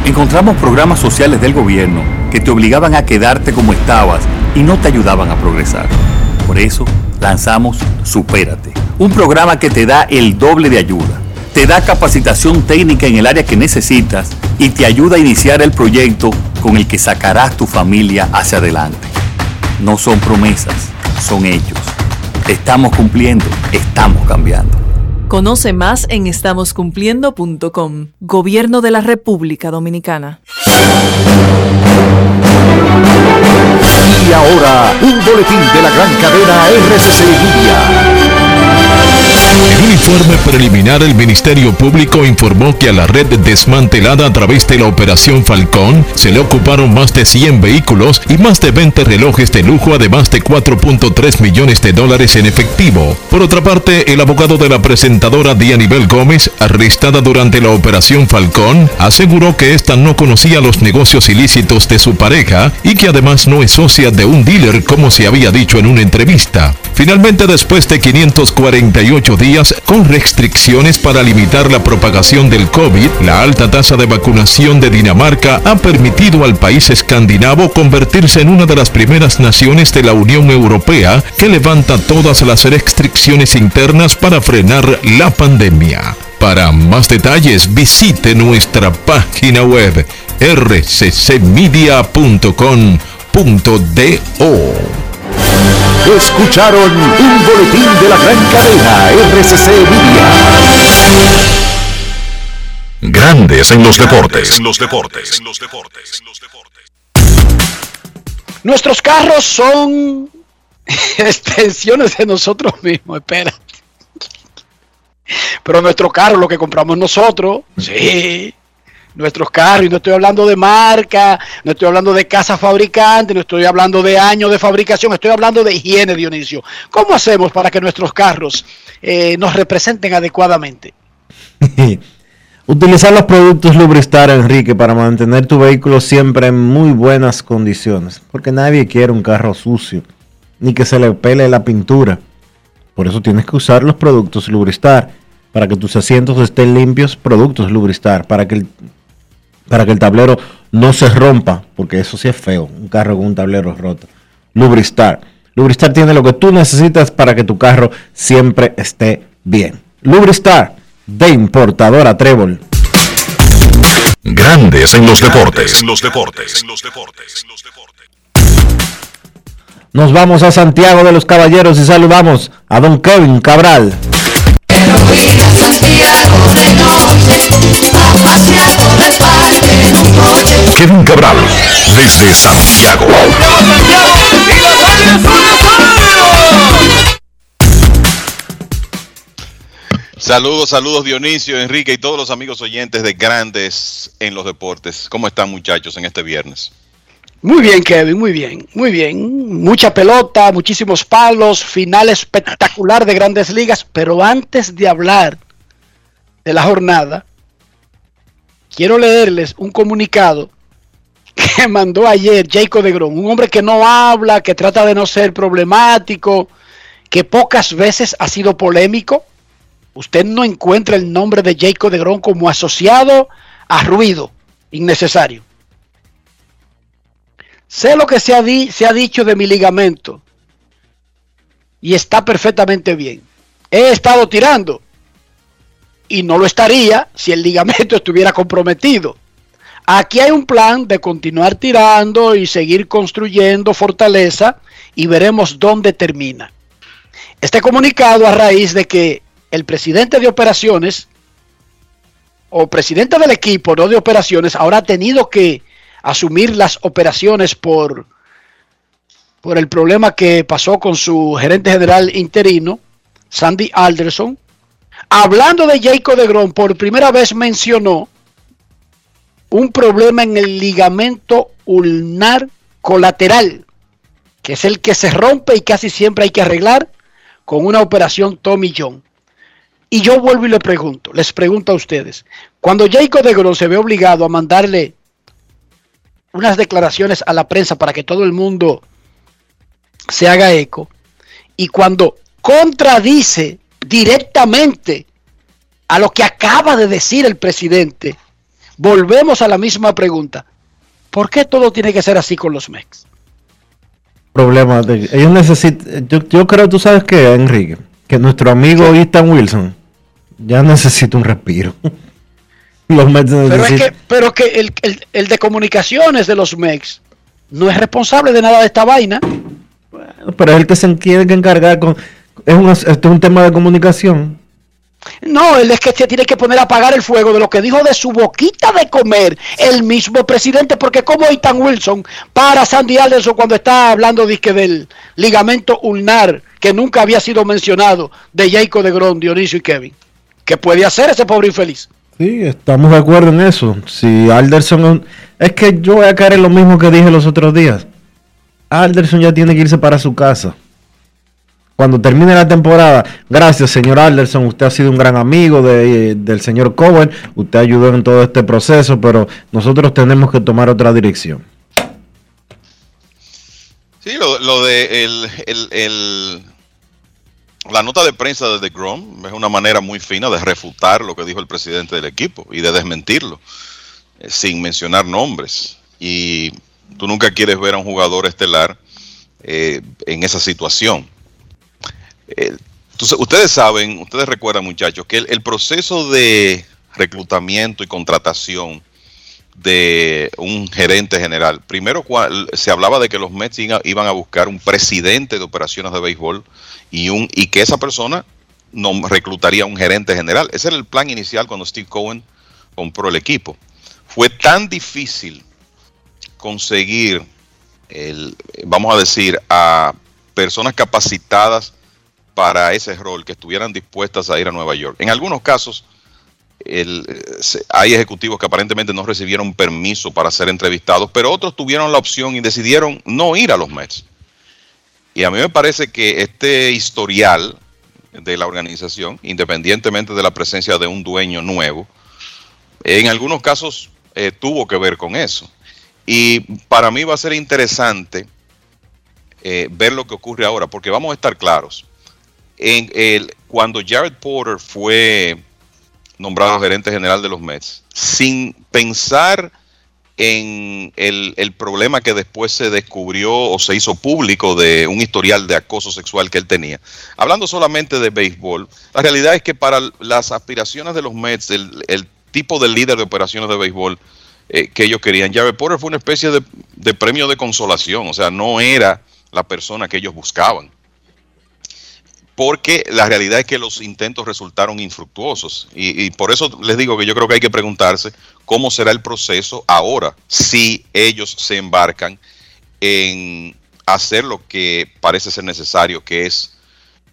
Encontramos programas sociales del gobierno que te obligaban a quedarte como estabas y no te ayudaban a progresar. Por eso lanzamos Supérate, un programa que te da el doble de ayuda te da capacitación técnica en el área que necesitas y te ayuda a iniciar el proyecto con el que sacarás tu familia hacia adelante. No son promesas, son hechos. Estamos cumpliendo, estamos cambiando. Conoce más en estamoscumpliendo.com. Gobierno de la República Dominicana. Y ahora, un boletín de la gran cadena RCC. En un informe preliminar, el Ministerio Público informó que a la red desmantelada a través de la Operación Falcón se le ocuparon más de 100 vehículos y más de 20 relojes de lujo, además de 4.3 millones de dólares en efectivo. Por otra parte, el abogado de la presentadora Dianibel Gómez, arrestada durante la Operación Falcón, aseguró que ésta no conocía los negocios ilícitos de su pareja y que además no es socia de un dealer como se había dicho en una entrevista. Finalmente, después de 548 días con restricciones para limitar la propagación del COVID, la alta tasa de vacunación de Dinamarca ha permitido al país escandinavo convertirse en una de las primeras naciones de la Unión Europea que levanta todas las restricciones internas para frenar la pandemia. Para más detalles visite nuestra página web rccmedia.com.do. Escucharon un boletín de la gran cadena RCC Media. Grandes en los deportes. En los deportes. En los deportes. Nuestros carros son extensiones de nosotros mismos, espera. Pero nuestro carro, lo que compramos nosotros, sí, nuestros carros, y no estoy hablando de marca, no estoy hablando de casa fabricante, no estoy hablando de años de fabricación, estoy hablando de higiene, Dionisio. ¿Cómo hacemos para que nuestros carros eh, nos representen adecuadamente? Utilizar los productos Lubristar, Enrique, para mantener tu vehículo siempre en muy buenas condiciones, porque nadie quiere un carro sucio, ni que se le pele la pintura. Por eso tienes que usar los productos Lubristar, para que tus asientos estén limpios, productos Lubristar, para que el para que el tablero no se rompa, porque eso sí es feo, un carro con un tablero roto. Lubristar. Lubristar tiene lo que tú necesitas para que tu carro siempre esté bien. Lubristar, de importadora Trébol. Grandes en los deportes. En los deportes. En los deportes. Nos vamos a Santiago de los Caballeros y saludamos a don Kevin Cabral. Kevin Cabral, desde Santiago. Saludos, saludos Dionisio, Enrique y todos los amigos oyentes de Grandes en los Deportes. ¿Cómo están muchachos en este viernes? Muy bien, Kevin, muy bien, muy bien. Mucha pelota, muchísimos palos, final espectacular de grandes ligas. Pero antes de hablar de la jornada, quiero leerles un comunicado que mandó ayer Jacob de Grom, un hombre que no habla, que trata de no ser problemático, que pocas veces ha sido polémico. Usted no encuentra el nombre de Jacob de Grom como asociado a ruido innecesario. Sé lo que se ha, se ha dicho de mi ligamento y está perfectamente bien. He estado tirando y no lo estaría si el ligamento estuviera comprometido. Aquí hay un plan de continuar tirando y seguir construyendo fortaleza y veremos dónde termina. Este comunicado a raíz de que el presidente de operaciones o presidente del equipo, no de operaciones, ahora ha tenido que asumir las operaciones por, por el problema que pasó con su gerente general interino, Sandy Alderson. Hablando de Jacob de Grom, por primera vez mencionó un problema en el ligamento ulnar colateral, que es el que se rompe y casi siempre hay que arreglar con una operación Tommy John. Y yo vuelvo y le pregunto, les pregunto a ustedes, cuando Jacob de Grom se ve obligado a mandarle unas declaraciones a la prensa para que todo el mundo se haga eco. Y cuando contradice directamente a lo que acaba de decir el presidente, volvemos a la misma pregunta. ¿Por qué todo tiene que ser así con los MEX? Problema de, ellos necesitan, yo, yo creo, tú sabes que, Enrique, que nuestro amigo Ethan Wilson ya necesita un respiro. pero es que, pero que el, el, de comunicaciones de los MEX no es responsable de nada de esta vaina. pero es el que se tiene que encargar con. Es un, esto es un tema de comunicación. No, él es que se tiene que poner a apagar el fuego de lo que dijo de su boquita de comer el mismo presidente, porque como Ethan Wilson para Sandy Alderson cuando está hablando del ligamento ulnar que nunca había sido mencionado de Jacob de Gron, Dionisio y Kevin. ¿Qué puede hacer ese pobre infeliz? Sí, estamos de acuerdo en eso. Si Alderson. Es que yo voy a caer en lo mismo que dije los otros días. Alderson ya tiene que irse para su casa. Cuando termine la temporada, gracias señor Alderson, usted ha sido un gran amigo del señor Cohen, usted ayudó en todo este proceso, pero nosotros tenemos que tomar otra dirección. Sí, lo, de el la nota de prensa de The Grom es una manera muy fina de refutar lo que dijo el presidente del equipo y de desmentirlo, eh, sin mencionar nombres. Y tú nunca quieres ver a un jugador estelar eh, en esa situación. Eh, ustedes saben, ustedes recuerdan muchachos, que el, proceso de reclutamiento y contratación de un gerente general. Primero se hablaba de que los Mets iban a buscar un presidente de operaciones de béisbol y, que esa persona no reclutaría un gerente general. Ese era el plan inicial cuando Steve Cohen compró el equipo. Fue tan difícil conseguir, vamos a decir, a personas capacitadas para ese rol que estuvieran dispuestas a ir a Nueva York. En algunos casos, hay ejecutivos que aparentemente no recibieron permiso para ser entrevistados, pero otros tuvieron la opción y decidieron no ir a los Mets. Y a mí me parece que este historial de la organización, independientemente de la presencia de un dueño nuevo, en algunos casos eh, tuvo que ver con eso. Y para mí va a ser interesante eh, ver lo que ocurre ahora, porque vamos a estar claros. En el, cuando Jared Porter fue nombrado gerente general de los Mets, sin pensar en el, problema que después se descubrió o se hizo público de un historial de acoso sexual que él tenía. Hablando solamente de béisbol, la realidad es que para las aspiraciones de los Mets, el, tipo de líder de operaciones de béisbol eh, que ellos querían, Jared Porter fue una especie de, de premio de consolación, o sea, no era la persona que ellos buscaban porque la realidad es que los intentos resultaron infructuosos. Y, por eso les digo que yo creo que hay que preguntarse cómo será el proceso ahora si ellos se embarcan en hacer lo que parece ser necesario, que es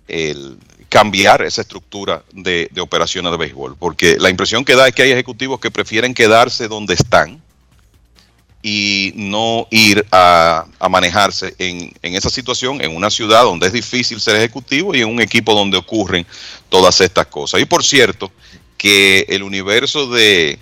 el cambiar esa estructura de, de operaciones de béisbol. Porque la impresión que da es que hay ejecutivos que prefieren quedarse donde están y no ir a, a manejarse en, en, esa situación en una ciudad donde es difícil ser ejecutivo y en un equipo donde ocurren todas estas cosas. Y por cierto, que el universo de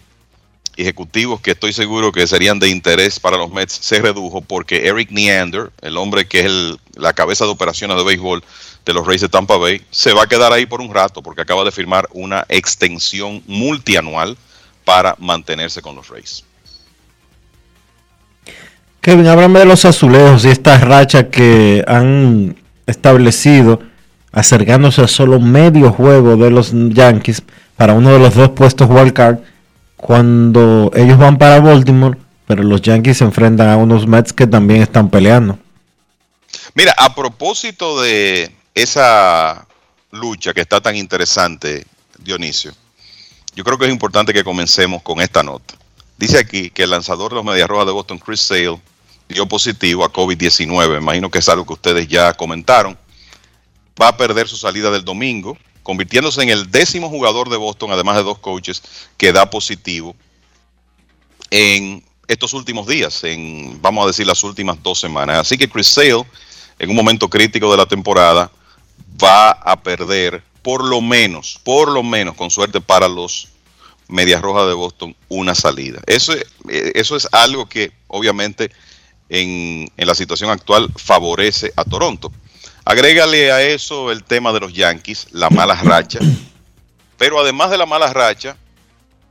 ejecutivos que estoy seguro que serían de interés para los Mets se redujo porque Eric Neander, el hombre que es el, la cabeza de operaciones de béisbol de los Rays de Tampa Bay, se va a quedar ahí por un rato porque acaba de firmar una extensión multianual para mantenerse con los Rays. Kevin, háblame de los azulejos y esta racha que han establecido acercándose a solo medio juego de los Yankees para uno de los dos puestos wild card cuando ellos van para Baltimore, pero los Yankees se enfrentan a unos Mets que también están peleando. Mira, a propósito de esa lucha que está tan interesante, Dionisio, yo creo que es importante que comencemos con esta nota. Dice aquí que el lanzador de los Medias Rojas de Boston, Chris Sale, dio positivo a COVID-19. Imagino que es algo que ustedes ya comentaron. Va a perder su salida del domingo, convirtiéndose en el décimo jugador de Boston, además de dos coaches, que da positivo en estos últimos días, en, vamos a decir, las últimas dos semanas. Así que Chris Sale, en un momento crítico de la temporada, va a perder por lo menos, por lo menos, con suerte para los Medias Rojas de Boston, una salida. Eso, eso es algo que obviamente en, en la situación actual favorece a Toronto. Agrégale a eso el tema de los Yankees, la mala racha. Pero además de la mala racha,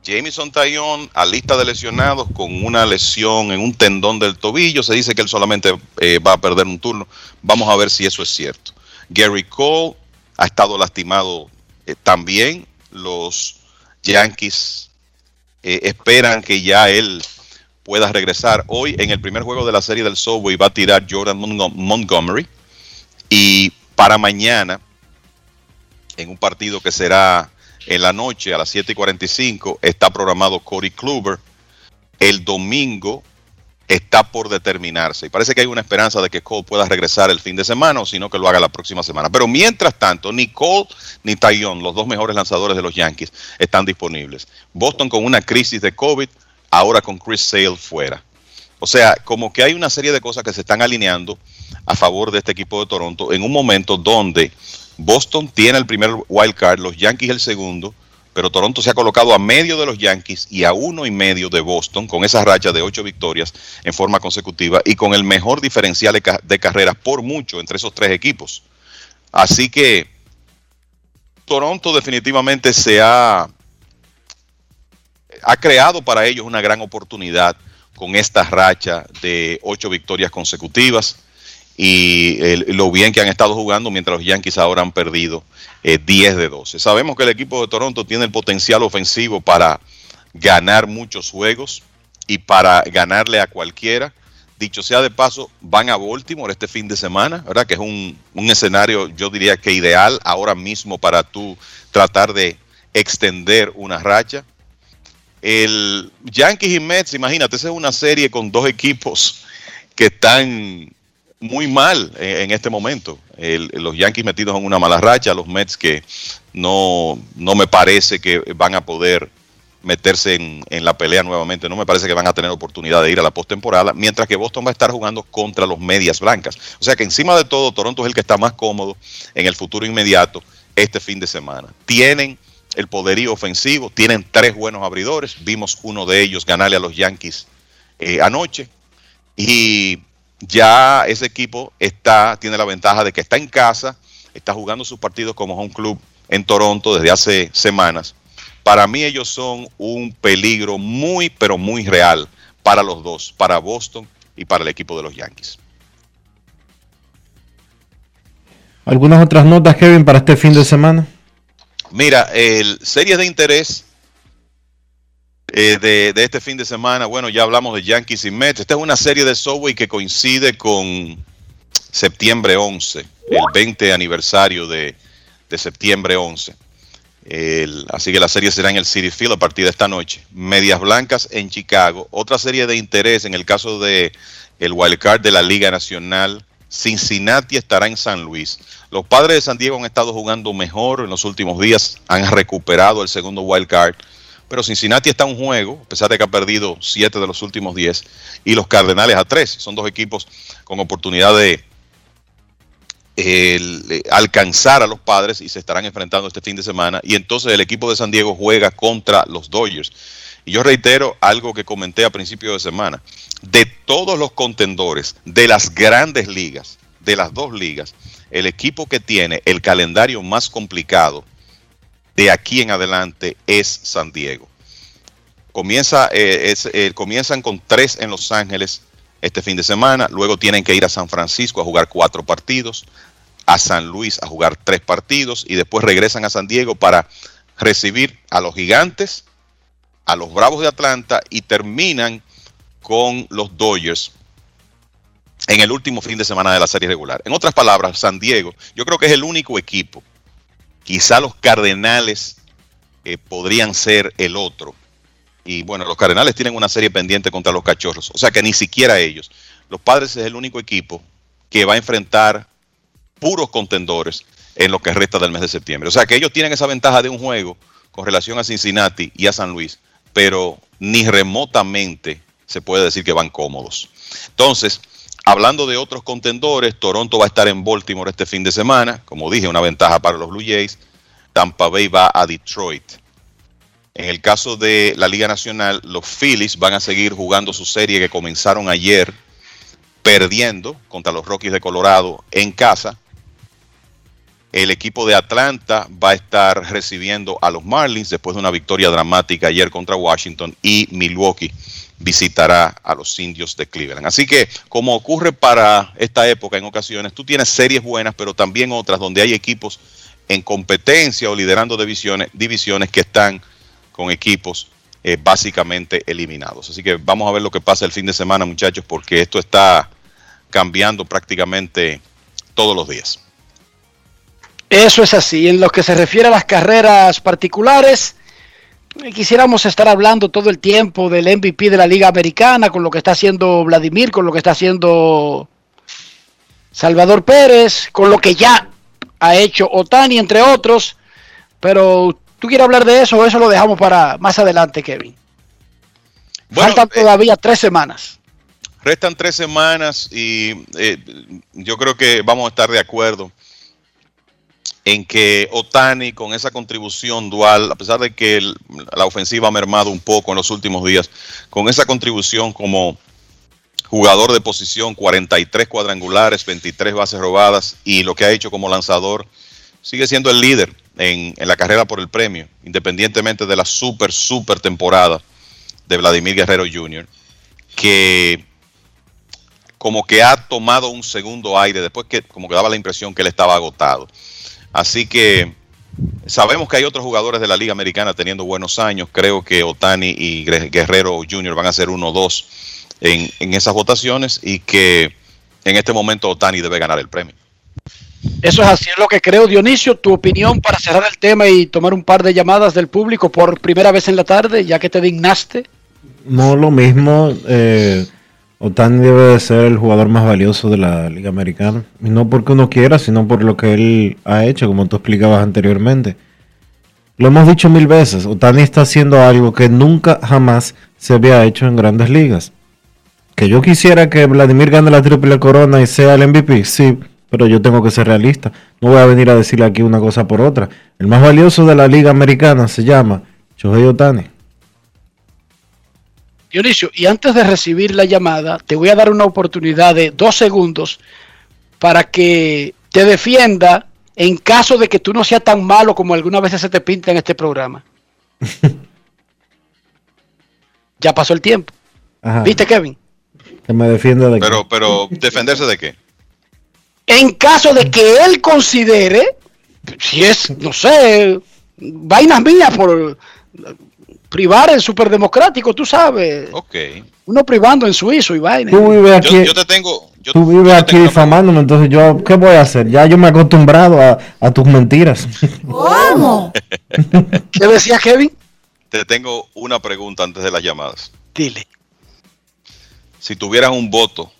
Jameson Taillon a lista de lesionados con una lesión en un tendón del tobillo. Se dice que él solamente eh, va a perder un turno. Vamos a ver si eso es cierto. Gary Cole ha estado lastimado eh, también. Los Yankees eh, esperan que ya él pueda regresar. Hoy en el primer juego de la serie del Subway va a tirar Jordan Montgomery. Y para mañana, en un partido que será en la noche a las 7 y 45, está programado Corey Kluber. El domingo está por determinarse. Y parece que hay una esperanza de que Cole pueda regresar el fin de semana o si no que lo haga la próxima semana. Pero mientras tanto, ni Cole ni Taillon, los dos mejores lanzadores de los Yankees, están disponibles. Boston con una crisis de COVID, ahora con Chris Sale fuera. O sea, como que hay una serie de cosas que se están alineando a favor de este equipo de Toronto en un momento donde Boston tiene el primer wild card, los Yankees el segundo, pero Toronto se ha colocado a medio de los Yankees y a uno y medio de Boston con esa racha de ocho victorias en forma consecutiva y con el mejor diferencial de, ca de carreras por mucho entre esos tres equipos. Así que Toronto definitivamente se ha, ha creado para ellos una gran oportunidad con esta racha de ocho victorias consecutivas y lo bien que han estado jugando mientras los Yankees ahora han perdido eh, 10 de 12. Sabemos que el equipo de Toronto tiene el potencial ofensivo para ganar muchos juegos y para ganarle a cualquiera. Dicho sea de paso, van a Baltimore este fin de semana, ¿verdad? Que es un, un escenario, yo diría que ideal ahora mismo para tú tratar de extender una racha. El Yankees y Mets, imagínate, esa es una serie con dos equipos que están muy mal en, este momento. Los Yankees metidos en una mala racha, los Mets que no, no me parece que van a poder meterse en, en, la pelea nuevamente, no me parece que van a tener oportunidad de ir a la postemporada, mientras que Boston va a estar jugando contra los medias blancas. O sea que encima de todo, Toronto es el que está más cómodo en el futuro inmediato este fin de semana. Tienen el poderío ofensivo, tienen tres buenos abridores, vimos uno de ellos ganarle a los Yankees eh, anoche, y ya ese equipo está, tiene la ventaja de que está en casa, está jugando sus partidos como home club en Toronto desde hace semanas. Para mí ellos son un peligro muy, pero muy real para los dos, para Boston y para el equipo de los Yankees. ¿Algunas otras notas, Kevin, para este fin de semana? Mira, el series de interés eh, de, este fin de semana, bueno, ya hablamos de Yankees y Mets. Esta es una serie de Subway que coincide con septiembre 11, el 20 aniversario de, septiembre 11. El, así que la serie será en el City Field a partir de esta noche. Medias Blancas en Chicago. Otra serie de interés en el caso de el wildcard de la Liga Nacional. Cincinnati estará en San Luis. Los padres de San Diego han estado jugando mejor en los últimos días. Han recuperado el segundo wildcard pero Cincinnati está a un juego, a pesar de que ha perdido 7 de los últimos 10, y los Cardenales a 3. Son dos equipos con oportunidad de alcanzar a los padres y se estarán enfrentando este fin de semana. Y entonces el equipo de San Diego juega contra los Dodgers. Y yo reitero algo que comenté a principio de semana. De todos los contendores de las grandes ligas, de las dos ligas, el equipo que tiene el calendario más complicado de aquí en adelante es San Diego. Comienza, eh, es, eh, comienzan con tres en Los Ángeles este fin de semana, luego tienen que ir a San Francisco a jugar cuatro partidos, a San Luis a jugar tres partidos y después regresan a San Diego para recibir a los gigantes, a los Bravos de Atlanta y terminan con los Dodgers en el último fin de semana de la serie regular. En otras palabras, San Diego, yo creo que es el único equipo, quizá los Cardenales eh, podrían ser el otro. Y bueno, los Cardenales tienen una serie pendiente contra los Cachorros, o sea que ni siquiera ellos. Los Padres es el único equipo que va a enfrentar puros contendores en lo que resta del mes de septiembre. O sea que ellos tienen esa ventaja de un juego con relación a Cincinnati y a San Luis, pero ni remotamente se puede decir que van cómodos. Entonces, hablando de otros contendores, Toronto va a estar en Baltimore este fin de semana, como dije, una ventaja para los Blue Jays. Tampa Bay va a Detroit. En el caso de la Liga Nacional, los Phillies van a seguir jugando su serie que comenzaron ayer perdiendo contra los Rockies de Colorado en casa el equipo de Atlanta va a estar recibiendo a los Marlins después de una victoria dramática ayer contra Washington y Milwaukee visitará a los indios de Cleveland. Así que, como ocurre para esta época en ocasiones, tú tienes series buenas, pero también otras donde hay equipos en competencia o liderando divisiones, divisiones que están con equipos eh, básicamente eliminados. Así que vamos a ver lo que pasa el fin de semana, muchachos, porque esto está cambiando prácticamente todos los días. Eso es así. En lo que se refiere a las carreras particulares, quisiéramos estar hablando todo el tiempo del MVP de la Liga Americana, con lo que está haciendo Vladimir, con lo que está haciendo Salvador Pérez, con lo que ya ha hecho Otani, entre otros. Pero tú quieres hablar de eso o eso lo dejamos para más adelante, Kevin. Faltan eh, todavía tres semanas. Restan tres semanas y eh, yo creo que vamos a estar de acuerdo en que Otani con esa contribución dual, a pesar de que la ofensiva ha mermado un poco en los últimos días, con esa contribución como jugador de posición, 43 cuadrangulares, 23 bases robadas y lo que ha hecho como lanzador, sigue siendo el líder en, la carrera por el premio, independientemente de la super, super temporada de Vladimir Guerrero Jr., que como que ha tomado un segundo aire después que como que daba la impresión que él estaba agotado. Así que sabemos que hay otros jugadores de la Liga Americana teniendo buenos años. Creo que Otani y Guerrero Jr. van a ser uno o dos en, en esas votaciones y que en este momento Otani debe ganar el premio. Eso es así, es lo que creo. Dionisio, tu opinión para cerrar el tema y tomar un par de llamadas del público por primera vez en la tarde, ya que te dignaste. No, lo mismo. Eh, Otani debe de ser el jugador más valioso de la Liga Americana. Y no porque uno quiera, sino por lo que él ha hecho, como tú explicabas anteriormente. Lo hemos dicho mil veces, Otani está haciendo algo que nunca jamás se había hecho en grandes ligas. Que yo quisiera que Vladimir gane la triple corona y sea el MVP, sí, pero yo tengo que ser realista. No voy a venir a decirle aquí una cosa por otra. El más valioso de la Liga Americana se llama Shohei Otani. Dionisio, y antes de recibir la llamada, te voy a dar una oportunidad de dos segundos para que te defienda en caso de que tú no seas tan malo como algunas veces se te pinta en este programa. ya pasó el tiempo. ¿Viste, Kevin? Que me defienda de pero, Pero, ¿defenderse de qué? En caso de que él considere, si es, no sé, vainas mías por privar el superdemocrático, tú sabes. Ok. Uno privando en suizo y vaina. Tú vives aquí, yo, te tengo. tú vives aquí difamándome, entonces yo, ¿qué voy a hacer? Ya yo me he acostumbrado a, a tus mentiras. ¿Cómo? ¿Qué decía Kevin? Te tengo una pregunta antes de las llamadas. Dile. Si tuvieras un voto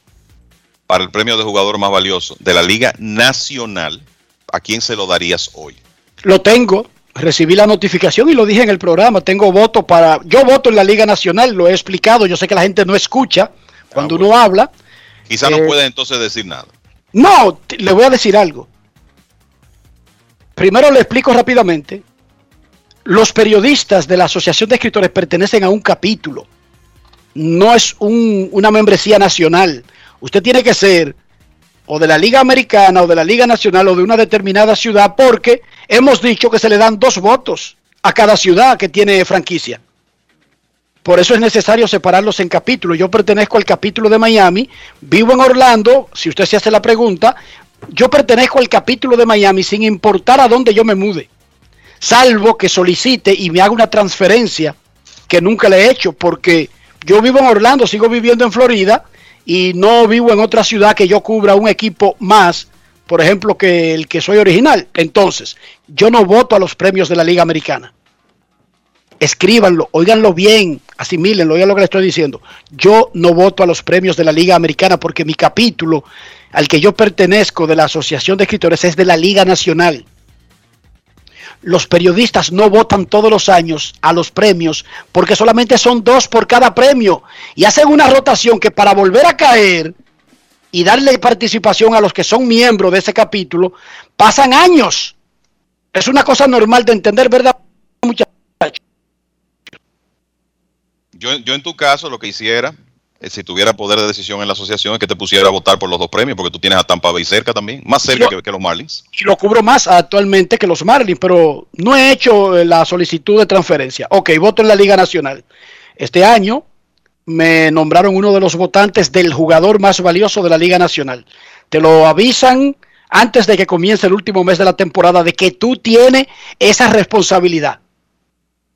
para el premio de jugador más valioso de la Liga Nacional, ¿a quién se lo darías hoy? Lo tengo. Recibí la notificación y lo dije en el programa. Tengo voto para. Yo voto en la Liga Nacional, lo he explicado. Yo sé que la gente no escucha cuando uno habla. Quizá no Eh, puede entonces decir nada. No, le voy a decir algo. Primero le explico rápidamente. Los periodistas de la Asociación de Escritores pertenecen a un capítulo. No es un- una membresía nacional. Usted tiene que ser o de la Liga Americana o de la Liga Nacional o de una determinada ciudad porque hemos dicho que se le dan dos votos a cada ciudad que tiene franquicia. Por eso es necesario separarlos en capítulos. Yo pertenezco al capítulo de Miami, vivo en Orlando, si usted se hace la pregunta, yo pertenezco al capítulo de Miami sin importar a dónde yo me mude, salvo que solicite y me haga una transferencia que nunca le he hecho, porque yo vivo en Orlando, sigo viviendo en Florida y no vivo en otra ciudad que yo cubra un equipo más, por ejemplo, que el que soy original. Entonces, yo no voto a los premios de la Liga Americana escríbanlo, oíganlo bien, asimílenlo, oigan lo que le estoy diciendo. Yo no voto a los premios de la Liga Americana porque mi capítulo al que yo pertenezco de la Asociación de Escritores es de la Liga Nacional. Los periodistas no votan todos los años a los premios porque solamente son dos por cada premio y hacen una rotación que para volver a caer y darle participación a los que son miembros de ese capítulo pasan años. Es una cosa normal de entender, ¿verdad? muchachos? Yo, yo en tu caso lo que hiciera, eh, si tuviera poder de decisión en la asociación, es que te pusiera a votar por los dos premios, porque tú tienes a Tampa Bay cerca también, más cerca Yo- que, que los Marlins. y lo cubro más actualmente que los Marlins, pero no he hecho eh, la solicitud de transferencia. Ok, voto en la Liga Nacional. Este año me nombraron uno de los votantes del jugador más valioso de la Liga Nacional. Te lo avisan antes de que comience el último mes de la temporada de que tú tienes esa responsabilidad.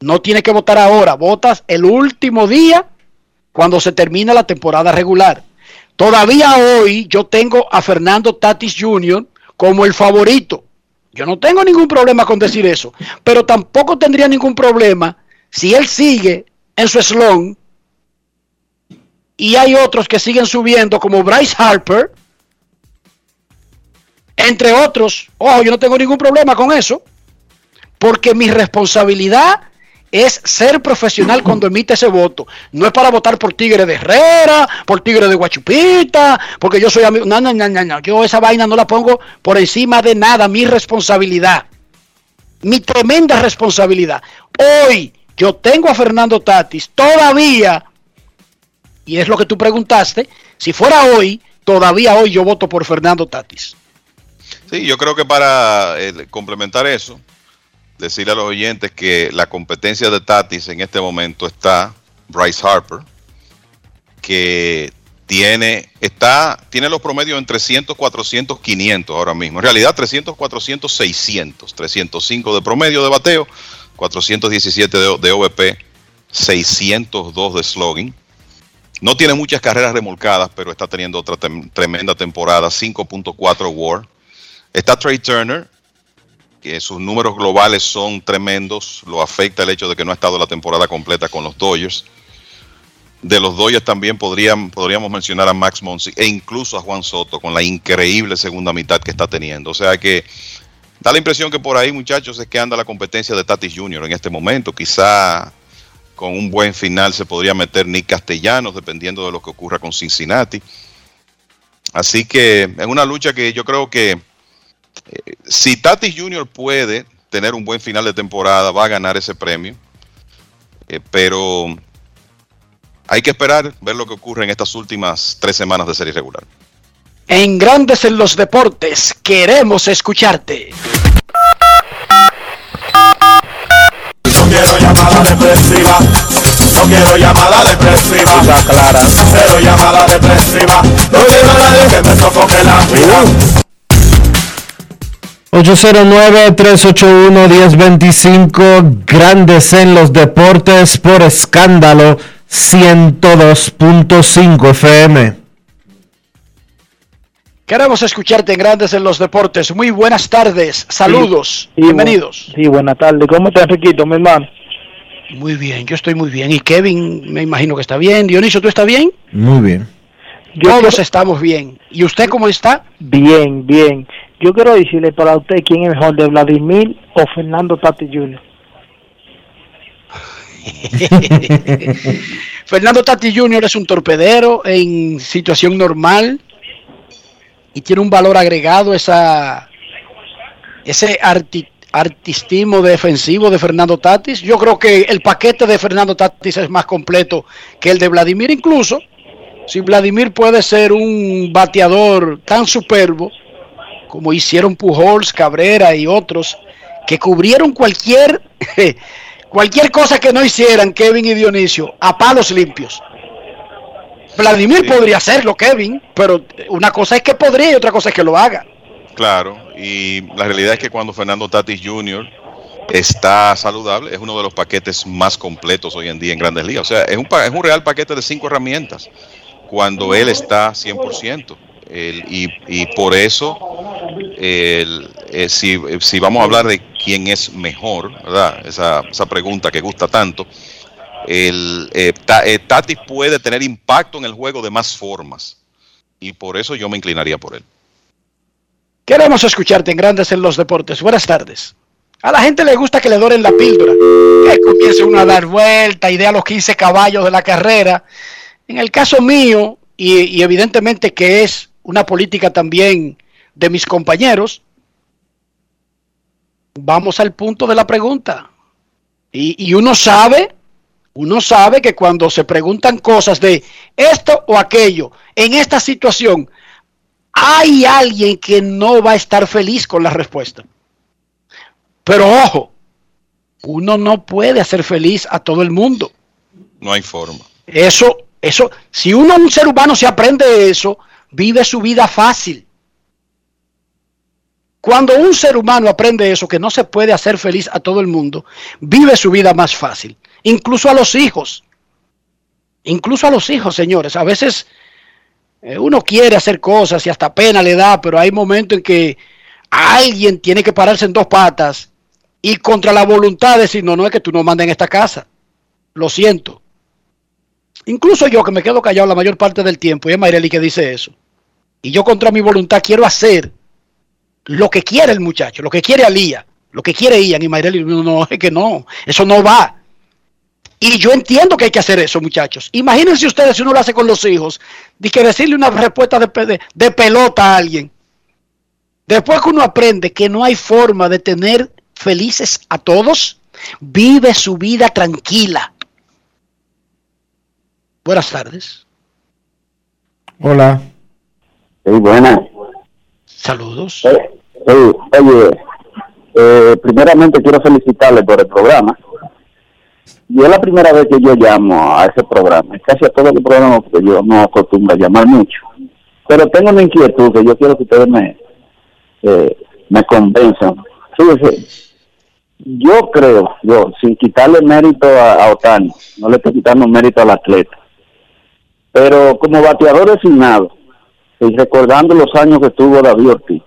No tienes que votar ahora, votas el último día cuando se termina la temporada regular. Todavía hoy yo tengo a Fernando Tatis Jr. como el favorito. Yo no tengo ningún problema con decir eso, pero tampoco tendría ningún problema si él sigue en su slon y hay otros que siguen subiendo como Bryce Harper, entre otros. Ojo, yo no tengo ningún problema con eso, porque mi responsabilidad es ser profesional cuando emite ese voto. No es para votar por Tigre de Herrera, por Tigre de Guachupita, porque yo soy amigo. No, no, no, no, no. Yo esa vaina no la pongo por encima de nada. Mi responsabilidad. Mi tremenda responsabilidad. Hoy yo tengo a Fernando Tatis todavía, y es lo que tú preguntaste, si fuera hoy, todavía hoy yo voto por Fernando Tatis. Sí, yo creo que para eh, complementar eso, decirle a los oyentes que la competencia de Tatis en este momento está Bryce Harper, que tiene, está, tiene los promedios en 300, 400, 500 ahora mismo. En realidad 300, 400, 600. 305 de promedio de bateo, 417 de, de OVP, 602 de slogan. No tiene muchas carreras remolcadas, pero está teniendo otra tremenda temporada, 5.4 WAR. Está Trey Turner, que sus números globales son tremendos, lo afecta el hecho de que no ha estado la temporada completa con los Dodgers. De los Dodgers también podríamos mencionar a Max Monsi e incluso a Juan Soto con la increíble segunda mitad que está teniendo. O sea que da la impresión que por ahí, muchachos, es que anda la competencia de Tatis Jr. en este momento. Quizá con un buen final se podría meter Nick Castellanos, dependiendo de lo que ocurra con Cincinnati. Así que es una lucha que yo creo que eh, si Tatis Jr. puede tener un buen final de temporada, va a ganar ese premio. Eh, pero hay que esperar, ver lo que ocurre en estas últimas tres semanas de serie regular. En Grandes en los Deportes, queremos escucharte. No quiero llamada depresiva. No quiero llamada depresiva. clara. Cero llamada depresiva. No quiero a nadie que me sofoque la vida. 809-381-1025, grandes en los deportes por escándalo 102.5 FM. Queremos escucharte en Grandes en los Deportes. Muy buenas tardes, saludos, Sí, bienvenidos. bu- Sí, buenas tardes. ¿Cómo estás, Enriquito, mi hermano? Muy bien, yo estoy muy bien. Y Kevin, me imagino que está bien. Dionisio, ¿tú estás bien? Muy bien. Yo Todos estamos bien. ¿Y usted cómo está? Bien, bien. Yo quiero decirle para usted quién es mejor, de Vladimir o Fernando Tati Jr. Fernando Tati Jr. es un torpedero en situación normal y tiene un valor agregado esa ese arti- defensivo de Fernando Tatis. Yo creo que el paquete de Fernando Tatis es más completo que el de Vladimir incluso. Si Vladimir puede ser un bateador tan superbo como hicieron Pujols, Cabrera y otros que cubrieron cualquier cualquier cosa que no hicieran Kevin y Dionisio a palos limpios. Vladimir podría hacerlo, Kevin, pero una cosa es que podría y otra cosa es que lo haga. Claro, y la realidad es que cuando Fernando Tatis Jr. está saludable, es uno de los paquetes más completos hoy en día en Grandes Ligas. O sea, es un, es un real paquete de cinco herramientas cuando él está 100%. Y, por eso, eh, si, vamos a hablar de quién es mejor, ¿verdad? Esa, pregunta que gusta tanto, el, eh, eh, Tatis puede tener impacto en el juego de más formas. Y por eso yo me inclinaría por él. Queremos escucharte en Grandes en los Deportes. Buenas tardes. A la gente le gusta que le doren la píldora, que comience uno a dar vuelta y dé a los 15 caballos de la carrera. En el caso mío, y evidentemente que es una política también de mis compañeros, vamos al punto de la pregunta. Y, y uno sabe, uno sabe que cuando se preguntan cosas de esto o aquello, en esta situación, hay alguien que no va a estar feliz con la respuesta. Pero ojo, uno no puede hacer feliz a todo el mundo. No hay forma. Eso, eso, si uno, un ser humano, se aprende eso, vive su vida fácil. Cuando un ser humano aprende eso, que no se puede hacer feliz a todo el mundo, vive su vida más fácil. Incluso a los hijos. Incluso a los hijos, señores. A veces eh, uno quiere hacer cosas y hasta pena le da, pero hay momentos en que alguien tiene que pararse en dos patas y contra la voluntad decir, no, no es que tú no mandes en esta casa. Lo siento. Incluso yo que me quedo callado la mayor parte del tiempo, y es Mayreli que dice eso. Y yo contra mi voluntad quiero hacer lo que quiere el muchacho, lo que quiere Alía, lo que quiere Ian y Mayreli, no, es que no, eso no va. Y yo entiendo que hay que hacer eso, muchachos. Imagínense ustedes si uno lo hace con los hijos, de que decirle una respuesta de pelota a alguien. Después que uno aprende que no hay forma de tener felices a todos, vive su vida tranquila. Buenas tardes. Hola. Sí, buenas. Saludos. Eh, oye, eh, primeramente quiero felicitarle por el programa. Y es la primera vez que yo llamo a ese programa. Casi a todos los programas que yo no acostumbro a llamar mucho. Pero tengo una inquietud que yo quiero que ustedes me, eh, me convenzan. Fíjese, yo creo, yo, sin quitarle mérito a, a Otani, no le estoy quitando mérito al atleta, pero como bateador designado, y recordando los años que tuvo David Ortiz,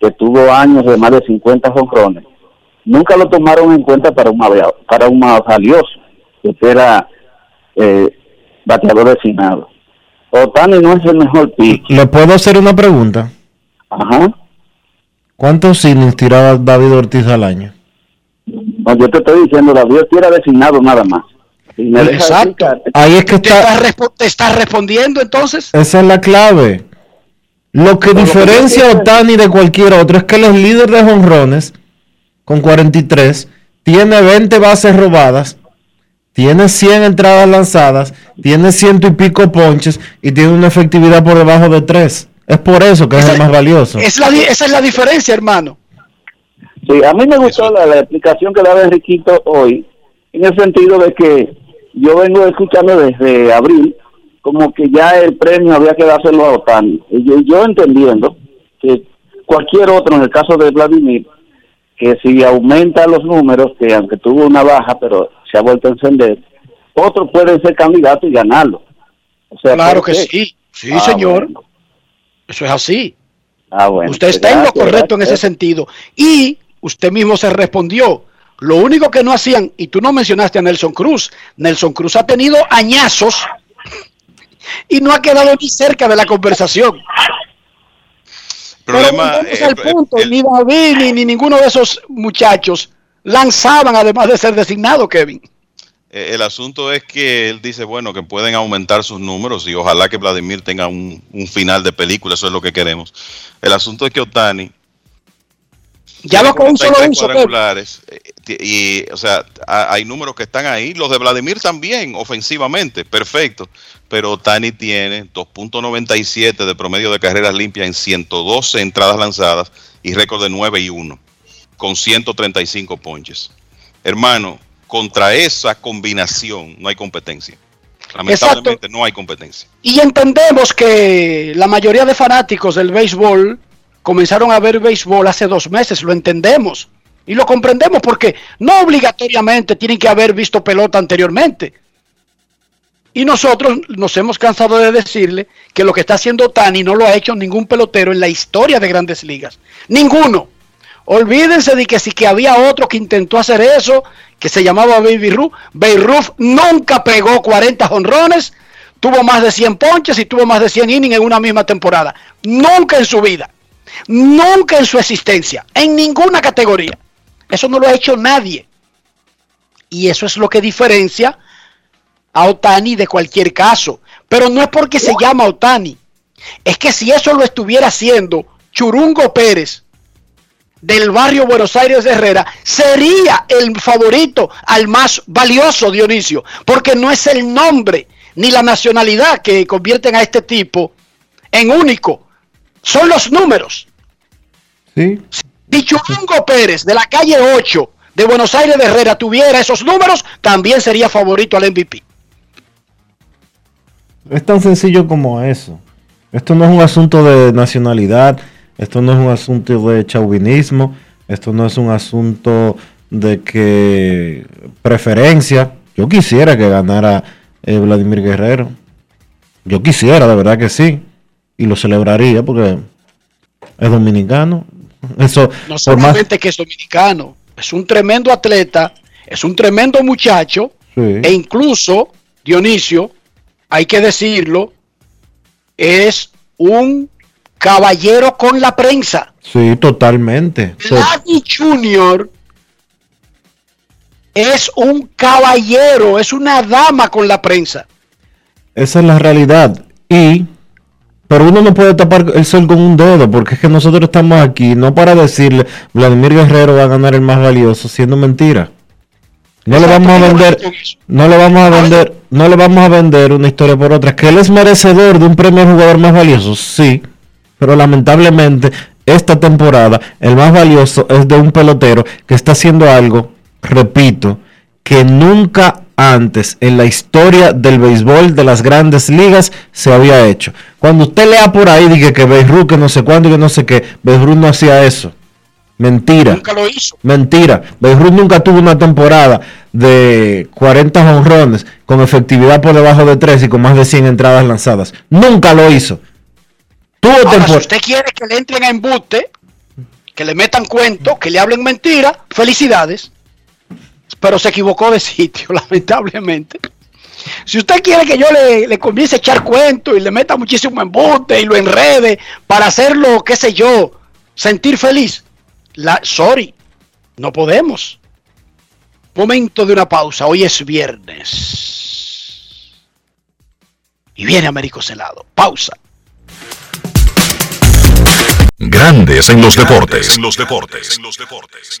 que tuvo años de más de 50 jonrones, nunca lo tomaron en cuenta para un, para un más valioso, que era eh, bateador designado. Otani no es el mejor pitch. ¿Le puedo hacer una pregunta? Ajá. ¿Cuántos innings tiraba David Ortiz al año? No, yo te estoy diciendo, David Ortiz era designado nada más. Exacto. Ahí es que ¿Te está, estás, te estás respondiendo entonces? esa es la clave. Lo que diferencia a Otani de cualquier otro es que él es líder de jonrones con 43, tiene 20 bases robadas, tiene 100 entradas lanzadas, tiene ciento y pico ponches y tiene una efectividad por debajo de 3. Es por eso que es el más valioso. Es la esa es la diferencia, hermano. Sí, a mí me gustó la, la explicación que daba Enriquito hoy, en el sentido de que yo vengo escuchando desde abril como que ya el premio había que dárselo a Otani. Y yo, yo entendiendo que cualquier otro, en el caso de Vladimir, que si aumenta los números, que aunque tuvo una baja, pero se ha vuelto a encender, otros pueden ser candidatos y ganarlo. O sea, Claro ¿por que sí. Sí, Ah, señor. Eso es así. Ah, bueno. Usted está en lo correcto en ese sentido. Y usted mismo se respondió. Lo único que no hacían, y tú no mencionaste a Nelson Cruz, Nelson Cruz ha tenido añazos y no ha quedado ni cerca de la conversación. problema, Pero eh, al punto, ni David ni, ni ninguno de esos muchachos lanzaban además de ser designados, Kevin. Eh, El asunto es que él dice, bueno, que pueden aumentar sus números y ojalá que Vladimir tenga un, un final de película, eso es lo que queremos. El asunto es que Otani... Ya va con un solo 43 uso, cuadrangulares, eh, y, o sea, ha- hay números que están ahí. Los de Vladimir también, ofensivamente, perfecto. Pero Otani tiene 2.97 de promedio de carreras limpias en 112 entradas lanzadas y récord de 9 y 1, con 135 ponches. Hermano, contra esa combinación no hay competencia. Lamentablemente no hay competencia. Y entendemos que la mayoría de fanáticos del béisbol comenzaron a ver béisbol hace dos meses, lo entendemos. Y lo comprendemos porque no obligatoriamente tienen que haber visto pelota anteriormente. Y nosotros nos hemos cansado de decirle que lo que está haciendo Tani no lo ha hecho ningún pelotero en la historia de grandes ligas. Ninguno. Olvídense de que sí que había otro que intentó hacer eso, que se llamaba Baby Ruth. Baby Ruth nunca pegó 40 honrones, tuvo más de 100 ponches y tuvo más de 100 innings en una misma temporada. Nunca en su vida. Nunca en su existencia. En ninguna categoría. Eso no lo ha hecho nadie. Y eso es lo que diferencia a Otani de cualquier caso. Pero no es porque se llama Otani. Es que si eso lo estuviera haciendo Churungo Pérez del barrio Buenos Aires de Herrera, sería el favorito al más valioso Dionisio. Porque no es el nombre ni la nacionalidad que convierten a este tipo en único. Son los números. Sí. Si Churungo Pérez de la calle 8 de Buenos Aires de Herrera tuviera esos números, también sería favorito al MVP. Es tan sencillo como eso. Esto no es un asunto de nacionalidad, esto no es un asunto de chauvinismo, esto no es un asunto de que preferencia. Yo quisiera que ganara eh, Vladimir Guerrero. Yo quisiera, de verdad que sí. Y lo celebraría porque es dominicano. Eso, No más, solamente que es dominicano, es un tremendo atleta, es un tremendo muchacho, Sí. e incluso, Dionisio, hay que decirlo, es un caballero con la prensa. sí, totalmente. To- Vladdy Junior es un caballero, es una dama con la prensa. Esa es la realidad. Y, pero uno no puede tapar el sol con un dedo, porque es que nosotros estamos aquí no para decirle Vladimir Guerrero va a ganar el más valioso, siendo mentira. No le vamos a vender, no le vamos a vender, no le vamos a vender una historia por otra. Que él es merecedor de un premio al jugador más valioso, sí. Pero lamentablemente, esta temporada, el más valioso es de un pelotero que está haciendo algo, repito, que nunca antes en la historia del béisbol de las grandes ligas se había hecho. Cuando usted lea por ahí, dice que Beirut, que no sé cuándo que no sé qué, Beirut no hacía eso. Mentira. Nunca lo hizo. Mentira. Beirut nunca tuvo una temporada de 40 honrones con efectividad por debajo de 3 y con más de 100 entradas lanzadas. Nunca lo hizo. Tuvo Ahora, si usted quiere que le entren a embuste, que le metan cuento, que le hablen mentira, felicidades. Pero se equivocó de sitio, lamentablemente. Si usted quiere que yo le, le comience a echar cuento y le meta muchísimo embuste y lo enrede para hacerlo, qué sé yo, sentir feliz, la, sorry, no podemos. Momento de una pausa, hoy es viernes. Y viene Américo Celado. Pausa. Grandes en los deportes. los deportes. los deportes.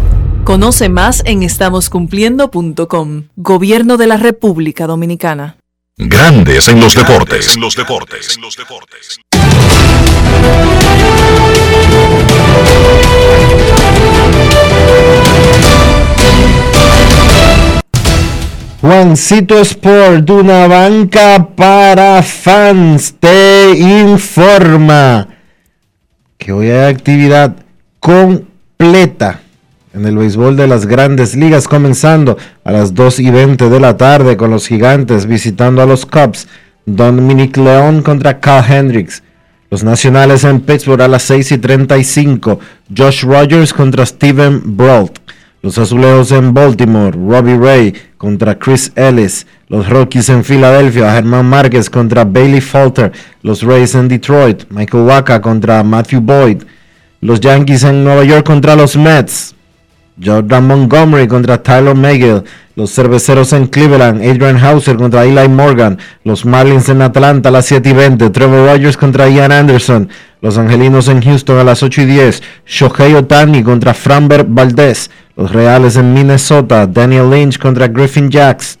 Conoce más en estamoscumpliendo.com. Gobierno de la República Dominicana. Grandes en los deportes. En los deportes. En los deportes. Juancito Sport, una banca para fans, te informa que hoy hay actividad completa en el béisbol de las grandes ligas, comenzando a las 2 y 20 de la tarde con los gigantes visitando a los Cubs. Dominic León contra Cal Hendricks. Los nacionales en Pittsburgh a las 6 y 35. Josh Rogers contra Steven Brault. Los azulejos en Baltimore. Robbie Ray contra Chris Ellis. Los Rockies en Filadelfia. Germán Márquez contra Bailey Falter. Los Rays en Detroit. Michael Waka contra Matthew Boyd. Los Yankees en Nueva York contra los Mets. Jordan Montgomery contra Tyler Megill. Los cerveceros en Cleveland. Adrian Hauser contra Eli Morgan. Los Marlins en Atlanta a las 7 y 20. Trevor Rogers contra Ian Anderson. Los Angelinos en Houston a las 8 y 10. Shohei Otani contra Framber Valdez. Los Reales en Minnesota. Daniel Lynch contra Griffin Jacks.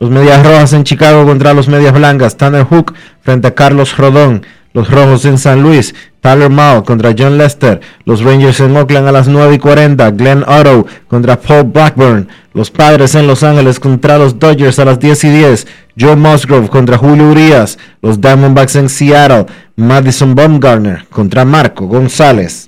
Los Medias Rojas en Chicago contra los Medias Blancas. Tanner Hook frente a Carlos Rodón. Los Rojos en San Luis. Tyler Mao contra John Lester. Los Rangers en Oakland a las 9 y 40. Glenn Otto contra Paul Blackburn. Los Padres en Los Ángeles contra los Dodgers a las 10 y 10. Joe Musgrove contra Julio Urias. Los Diamondbacks en Seattle. Madison Baumgartner contra Marco González.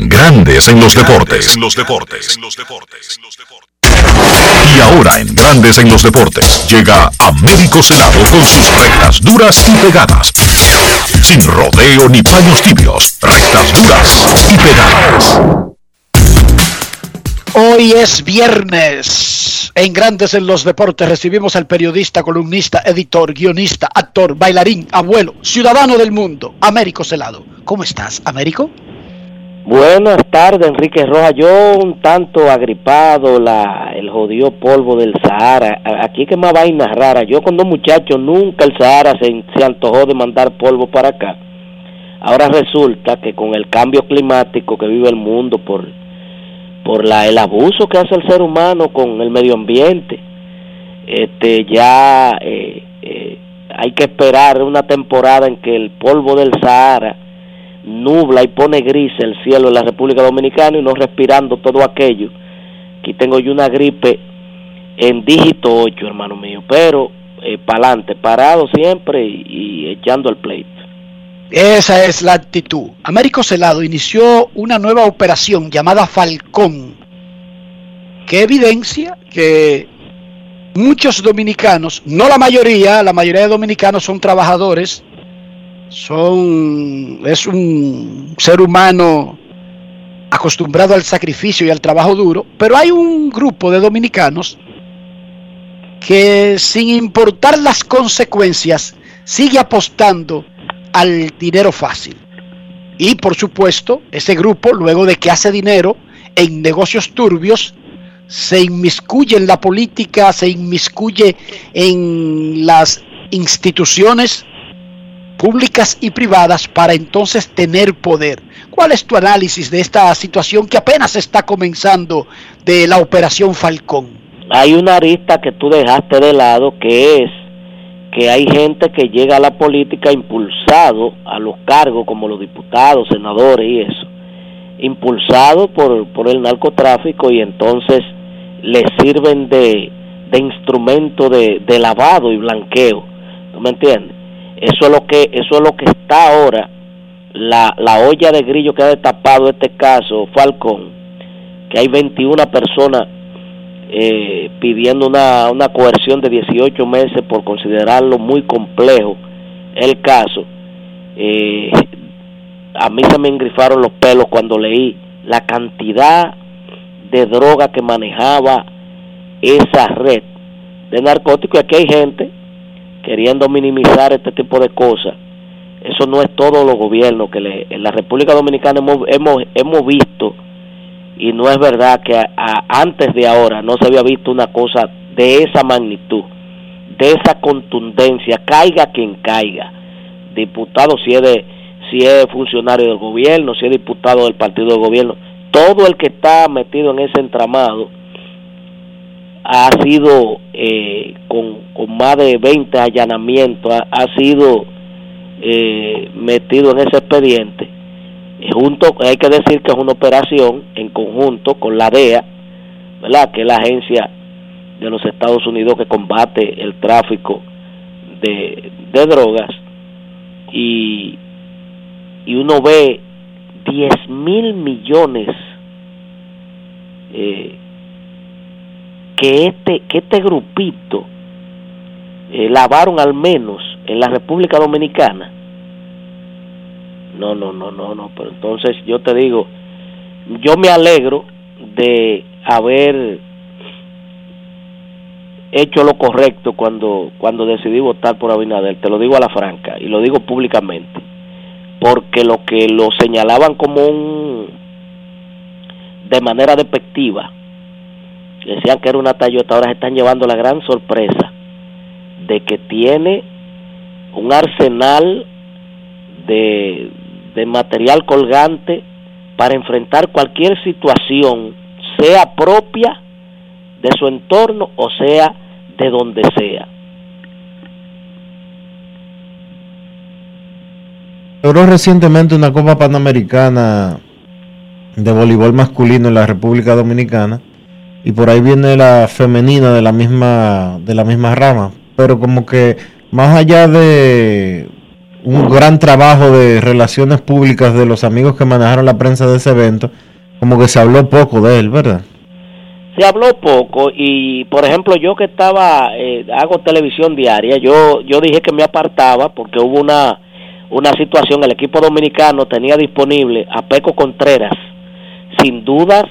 Grandes en los deportes. En los deportes. En los deportes. Y ahora en Grandes en los deportes llega Américo Celado con sus rectas duras y pegadas. Sin rodeo ni paños tibios, rectas duras y pegadas. Hoy es viernes. En Grandes en los Deportes recibimos al periodista, columnista, editor, guionista, actor, bailarín, abuelo, ciudadano del mundo, Américo Celado. ¿Cómo estás, Américo? Buenas tardes, Enrique Roja. Yo un tanto agripado, la, el jodido polvo del Sahara. Aquí que más vainas raras. Yo con dos muchachos nunca el Sahara se, se antojó de mandar polvo para acá. Ahora resulta que con el cambio climático que vive el mundo por, por la, el abuso que hace el ser humano con el medio ambiente, este ya eh, eh, hay que esperar una temporada en que el polvo del Sahara nubla y pone gris el cielo en la República Dominicana y no respirando todo aquello. Aquí tengo yo una gripe en dígito 8, hermano mío, pero eh, para adelante, parado siempre y, echando el pleito. Esa es la actitud. Américo Celado inició una nueva operación llamada Falcón, que evidencia que muchos dominicanos, no la mayoría, la mayoría de dominicanos son trabajadores, son es un ser humano acostumbrado al sacrificio y al trabajo duro, pero hay un grupo de dominicanos que sin importar las consecuencias sigue apostando al dinero fácil. Y por supuesto, ese grupo, luego de que hace dinero en negocios turbios, se inmiscuye en la política, se inmiscuye en las instituciones públicas y privadas para entonces tener poder. ¿Cuál es tu análisis de esta situación que apenas está comenzando de la operación Falcón? Hay una arista que tú dejaste de lado que es que hay gente que llega a la política impulsado a los cargos como los diputados, senadores y eso, impulsado por, por el narcotráfico y entonces les sirven de, de instrumento de, de lavado y blanqueo. ¿Tú me entiendes? Eso es lo que, eso es lo que está ahora, la, la olla de grillo que ha destapado este caso, Falcón, que hay 21 personas eh, pidiendo una, una coerción de 18 meses por considerarlo muy complejo el caso. Eh, a mí se me engrifaron los pelos cuando leí la cantidad de droga que manejaba esa red de narcóticos. Y aquí hay gente queriendo minimizar este tipo de cosas. Eso no es todo los gobiernos que le, en la República Dominicana hemos, hemos, hemos visto y no es verdad que antes de ahora no se había visto una cosa de esa magnitud, de esa contundencia, caiga quien caiga, diputado si es de, si es funcionario del gobierno, si es diputado del partido del gobierno, todo el que está metido en ese entramado ha sido eh, con, con, más de 20 allanamientos, ha, ha sido eh, metido en ese expediente junto, hay que decir que es una operación en conjunto con la DEA, ¿verdad? que es la agencia de los Estados Unidos que combate el tráfico de, de drogas, y, y uno ve 10 mil millones eh, que, este, que este grupito eh, lavaron al menos en la República Dominicana no, no, no, no, no. Pero entonces yo te digo, yo me alegro de haber hecho lo correcto cuando cuando decidí votar por Abinader. Te lo digo a la franca y lo digo públicamente, porque lo que lo señalaban como un de manera despectiva, decían que era una Toyota, ahora se están llevando la gran sorpresa de que tiene un arsenal de, de material colgante para enfrentar cualquier situación, sea propia de su entorno o sea de donde sea. Logró recientemente una Copa Panamericana de voleibol masculino en la República Dominicana y por ahí viene la femenina de la misma de la misma rama, pero como que más allá de un gran trabajo de relaciones públicas de los amigos que manejaron la prensa de ese evento, como que se habló poco de él, ¿verdad? Se habló poco y, por ejemplo, yo que estaba, eh, hago televisión diaria, yo, yo dije que me apartaba porque hubo una, una situación, el equipo dominicano tenía disponible a Peco Contreras, sin dudas,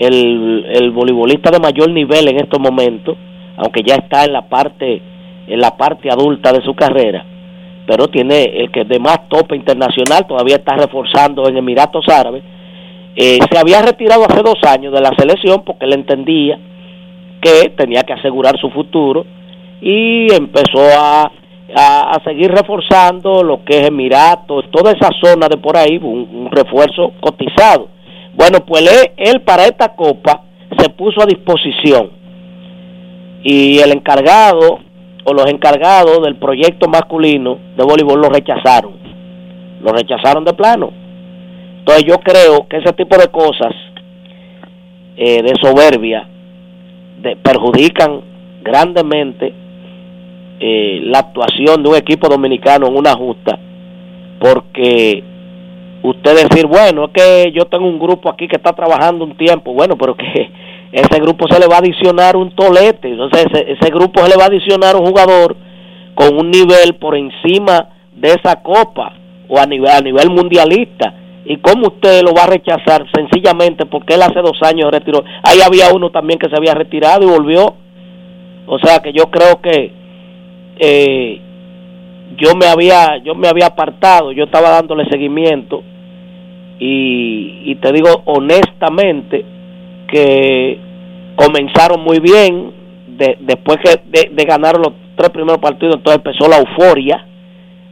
el, el voleibolista de mayor nivel en estos momentos, aunque ya está en la parte, en la parte adulta de su carrera, pero tiene el que de más tope internacional, todavía está reforzando en Emiratos Árabes. Eh, se había retirado hace dos años de la selección porque él entendía que tenía que asegurar su futuro y empezó a, a, seguir reforzando lo que es Emiratos, toda esa zona de por ahí, un, refuerzo cotizado. Bueno, pues él, él para esta copa se puso a disposición y el encargado o los encargados del proyecto masculino de voleibol lo rechazaron. Lo rechazaron de plano. Entonces yo creo que ese tipo de cosas eh, de soberbia perjudican grandemente eh, la actuación de un equipo dominicano en una justa porque usted decir, bueno, es que yo tengo un grupo aquí que está trabajando un tiempo, bueno, pero que ese grupo se le va a adicionar un tolete, entonces ese, ese grupo se le va a adicionar un jugador con un nivel por encima de esa copa o a nivel, a nivel mundialista. ¿Y cómo usted lo va a rechazar? Sencillamente porque él hace dos años retiró. Ahí había uno también que se había retirado y volvió. O sea que yo creo que eh, yo me había yo me había apartado, yo estaba dándole seguimiento y, y te digo honestamente que comenzaron muy bien de, después que de, de ganar los tres primeros partidos entonces empezó la euforia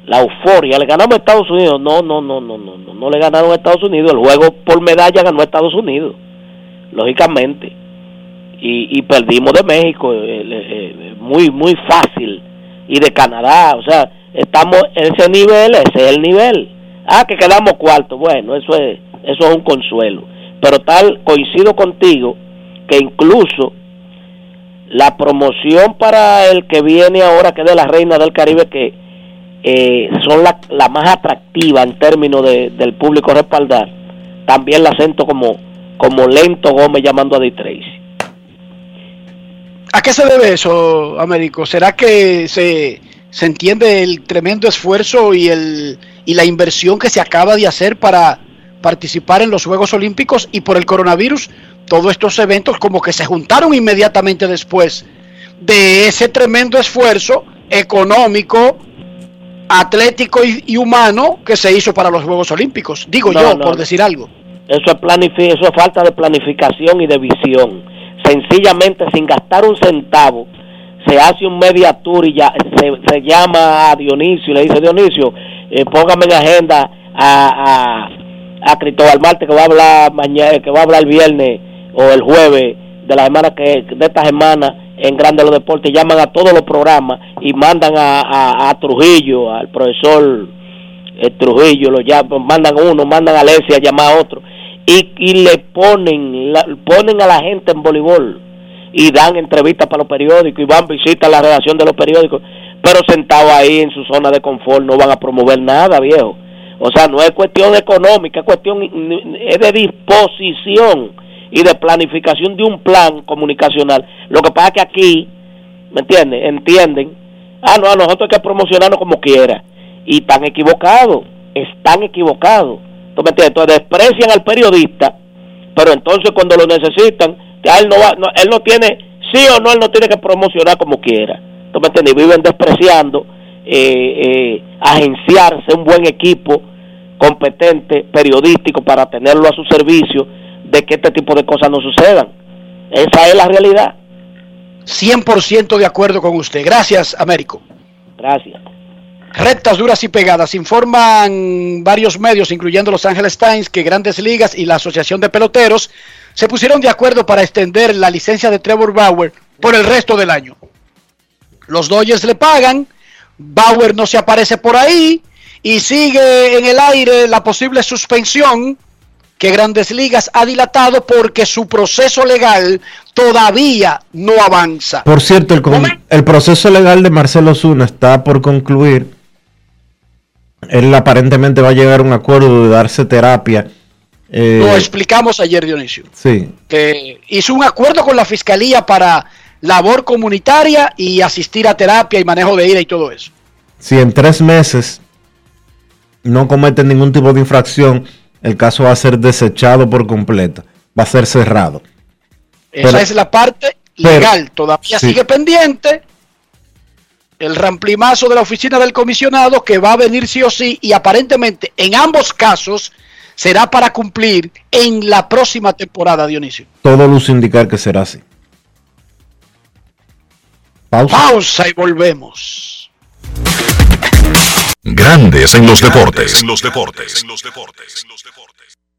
la euforia le ganamos a Estados Unidos no no no no no no no le ganaron a Estados Unidos el juego por medalla ganó a Estados Unidos lógicamente y, perdimos de México eh, eh, muy muy fácil y de Canadá o sea estamos en ese nivel ese es el nivel. Ah que quedamos cuarto. Bueno eso es eso es un consuelo. Pero tal coincido contigo que incluso la promoción para el que viene ahora que es de la reina del Caribe que eh, son la, la, más atractiva en términos de, del público respaldar también la siento como como lento Gómez llamando a Di Tracy. ¿A qué se debe eso, Américo? ¿Será que se, se entiende el tremendo esfuerzo y, el, y la inversión que se acaba de hacer para participar en los Juegos Olímpicos y por el coronavirus? Todos estos eventos como que se juntaron inmediatamente después de ese tremendo esfuerzo económico, atlético y, y humano que se hizo para los Juegos Olímpicos. Digo No, yo, no. por decir algo. Eso es, eso es falta de planificación y de visión. Sencillamente, sin gastar un centavo, se hace un media y ya se, llama a Dionisio y le dice, Dionisio, eh, póngame en agenda a, a, a Cristóbal Marte que va a hablar mañana, que va a hablar el viernes o el jueves de la semana que de esta semana en Grande los Deportes llaman a todos los programas y mandan a, a, a Trujillo, al profesor eh, Trujillo, lo llaman, mandan uno, mandan a Alessia a llamar a otro y, y le ponen la, ponen a la gente en voleibol y dan entrevistas para los periódicos y van visitan la redacción de los periódicos pero sentados ahí en su zona de confort no van a promover nada viejo o sea no es cuestión económica es cuestión es de disposición y de planificación de un plan comunicacional lo que pasa es que aquí ¿me entienden? entienden ah no a nosotros hay que promocionarnos como quiera y están equivocados están equivocados ¿Tú me entiendes? Entonces desprecian al periodista, pero entonces cuando lo necesitan, él no va, no, él no tiene, sí o no, él no tiene que promocionar como quiera. ¿Tú me entiendes? Viven despreciando, eh, eh, agenciarse un buen equipo competente, periodístico, para tenerlo a su servicio, de que este tipo de cosas no sucedan. Esa es la realidad. 100% de acuerdo con usted. Gracias, Américo. Gracias. Rectas duras y pegadas. Informan varios medios, incluyendo Los Angeles Times, que Grandes Ligas y la Asociación de Peloteros se pusieron de acuerdo para extender la licencia de Trevor Bauer por el resto del año. Los Dodgers le pagan, Bauer no se aparece por ahí y sigue en el aire la posible suspensión que Grandes Ligas ha dilatado porque su proceso legal todavía no avanza. Por cierto, el, con- el proceso legal de Marcelo Zuna está por concluir. Él aparentemente va a llegar a un acuerdo de darse terapia. Eh, Lo explicamos ayer, Dionisio. sí, que hizo un acuerdo con la fiscalía para labor comunitaria y asistir a terapia y manejo de ira y todo eso. si en tres meses no comete ningún tipo de infracción, el caso va a ser desechado por completo. Va a ser cerrado. Esa Pero- es la parte pero- legal. Todavía sí. sigue pendiente el ramplimazo de la oficina del comisionado que va a venir sí o sí y aparentemente en ambos casos será para cumplir en la próxima temporada, Dionisio. Todo luce indicar que será así. Pausa. Pausa y volvemos. Grandes en los deportes. los deportes.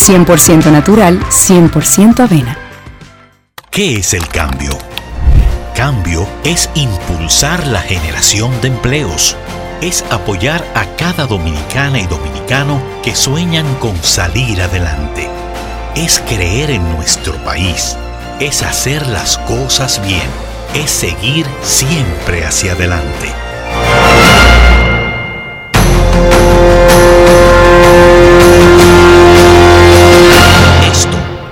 100% natural, 100% avena. ¿Qué es el cambio? Cambio es impulsar la generación de empleos. Es apoyar a cada dominicana y dominicano que sueñan con salir adelante. Es creer en nuestro país. Es hacer las cosas bien. Es seguir siempre hacia adelante.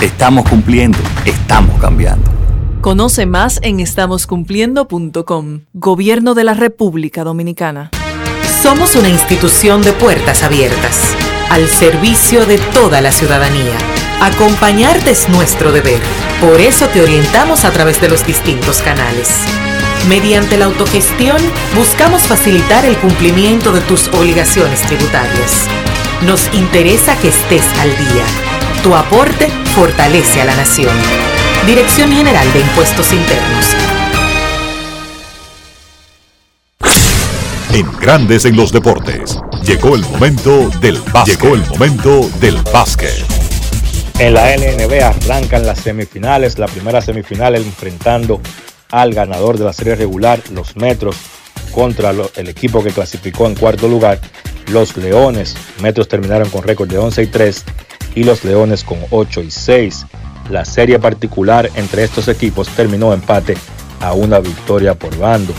Estamos cumpliendo, estamos cambiando. Conoce más en estamoscumpliendo.com. Gobierno de la República Dominicana. Somos una institución de puertas abiertas, al servicio de toda la ciudadanía. Acompañarte es nuestro deber. Por eso te orientamos a través de los distintos canales. Mediante la autogestión, buscamos facilitar el cumplimiento de tus obligaciones tributarias. Nos interesa que estés al día. Tu aporte fortalece a la nación. Dirección General de Impuestos Internos. En Grandes en los Deportes. Llegó el momento del básquet. Llegó el momento del básquet. En la LNB arrancan las semifinales. La primera semifinal enfrentando al ganador de la serie regular, los Metros, contra lo- el equipo que clasificó en cuarto lugar, los Leones. Metros terminaron con récord de 11 y 3 y los Leones con 8 y 6. La serie particular entre estos equipos terminó empate a una victoria por bando.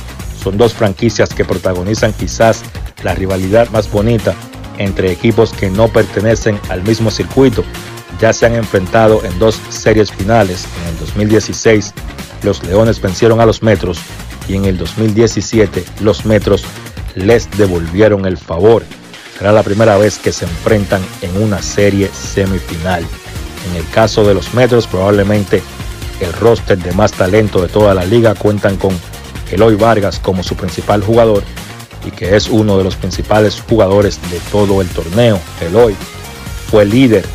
Son dos franquicias que protagonizan quizás la rivalidad más bonita entre equipos que no pertenecen al mismo circuito. Ya se han enfrentado en dos series finales. En el 2016 los Leones vencieron a los Metros y en el 2017 los Metros les devolvieron el favor. Será la primera vez que se enfrentan en una serie semifinal. En el caso de los Metros, probablemente el roster de más talento de toda la liga cuentan con Eloy Vargas como su principal jugador y que es uno de los principales jugadores de todo el torneo. Eloy fue líder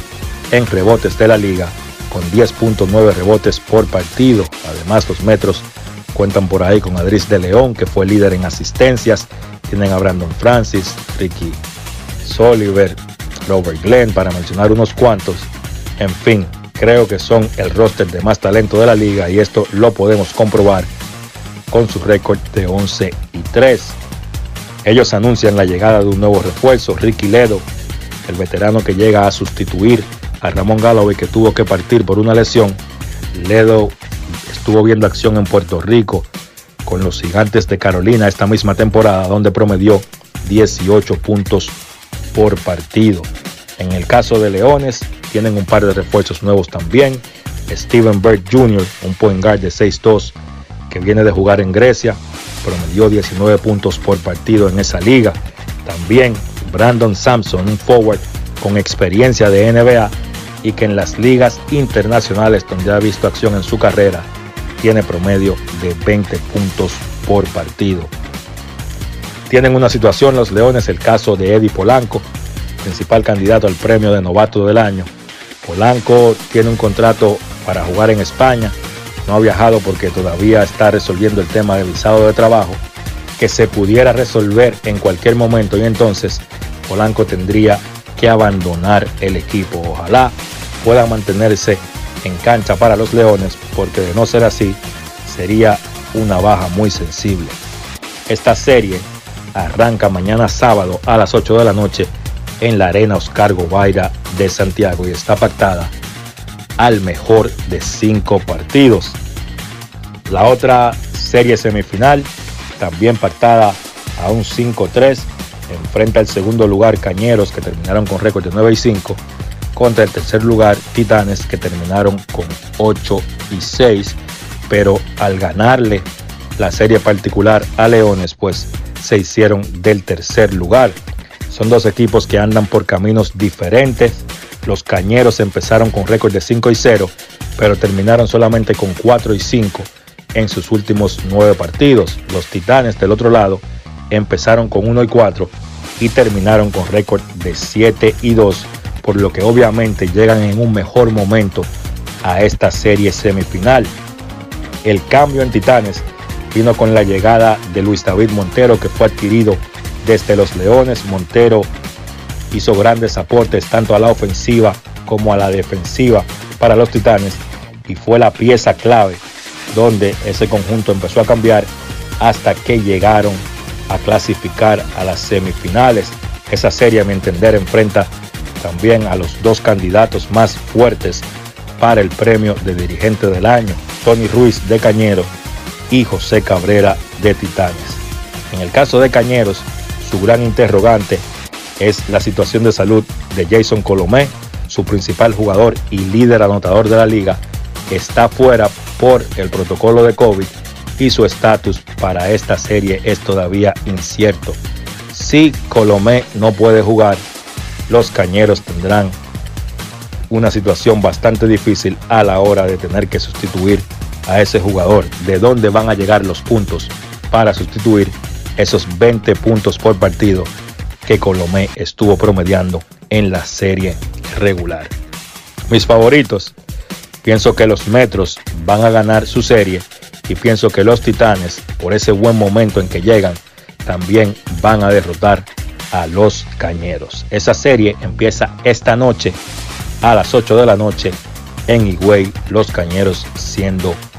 en rebotes de la liga con 10.9 rebotes por partido. Además, los Metros cuentan por ahí con Adris de León, que fue líder en asistencias. Tienen a Brandon Francis, Ricky Soliver, Robert Glenn, para mencionar unos cuantos. En fin, creo que son el roster de más talento de la liga y esto lo podemos comprobar con su récord de 11 y 3. Ellos anuncian la llegada de un nuevo refuerzo, Ricky Ledo, el veterano que llega a sustituir a Ramón Galloway que tuvo que partir por una lesión. Ledo estuvo viendo acción en Puerto Rico con los gigantes de Carolina esta misma temporada donde promedió 18 puntos por partido. En el caso de Leones, tienen un par de refuerzos nuevos también. Steven Bird Jr., un point guard de 6'2 que viene de jugar en Grecia, promedió 19 puntos por partido en esa liga. También Brandon Sampson, un forward con experiencia de NBA y que en las ligas internacionales donde ha visto acción en su carrera tiene promedio de 20 puntos por partido. Tienen una situación los Leones, el caso de Eddie Polanco, principal candidato al premio de novato del año. Polanco tiene un contrato para jugar en España no ha viajado porque todavía está resolviendo el tema de visado de trabajo, que se pudiera resolver en cualquier momento y entonces Polanco tendría que abandonar el equipo. Ojalá pueda mantenerse en cancha para los Leones porque de no ser así sería una baja muy sensible. Esta serie arranca mañana sábado a las 8 de la noche en la Arena Oscar Gobaira de Santiago y está pactada al mejor de cinco partidos. La otra serie semifinal, también pactada a un 5-3, enfrenta el segundo lugar Cañeros, que terminaron con récord de 9 y 5, contra el tercer lugar Titanes, que terminaron con 8 y 6, pero al ganarle la serie particular a Leones, pues se hicieron del tercer lugar. Son dos equipos que andan por caminos diferentes. Los Cañeros empezaron con récord de 5 y 0, pero terminaron solamente con 4 y 5 en sus últimos 9 partidos. Los Titanes del otro lado empezaron con 1 y 4 y terminaron con récord de 7 y 2, por lo que obviamente llegan en un mejor momento a esta serie semifinal. El cambio en Titanes vino con la llegada de Luis David Montero, que fue adquirido desde los Leones. Montero hizo grandes aportes tanto a la ofensiva como a la defensiva para los Titanes y fue la pieza clave donde ese conjunto empezó a cambiar hasta que llegaron a clasificar a las semifinales. Esa serie, a mi entender, enfrenta también a los dos candidatos más fuertes para el premio de dirigente del año, Tony Ruiz de Cañero y José Cabrera de Titanes. En el caso de Cañeros, su gran interrogante es la situación de salud de Jason Colomé, su principal jugador y líder anotador de la liga, está fuera por el protocolo de COVID y su estatus para esta serie es todavía incierto. Si Colomé no puede jugar, los cañeros tendrán una situación bastante difícil a la hora de tener que sustituir a ese jugador. ¿De dónde van a llegar los puntos para sustituir esos 20 puntos por partido que Colomé estuvo promediando en la serie regular? Mis favoritos, pienso que los Metros van a ganar su serie y pienso que los Titanes, por ese buen momento en que llegan, también van a derrotar a los Cañeros. Esa serie empieza esta noche a las 8 de la noche en Higüey, los Cañeros siendo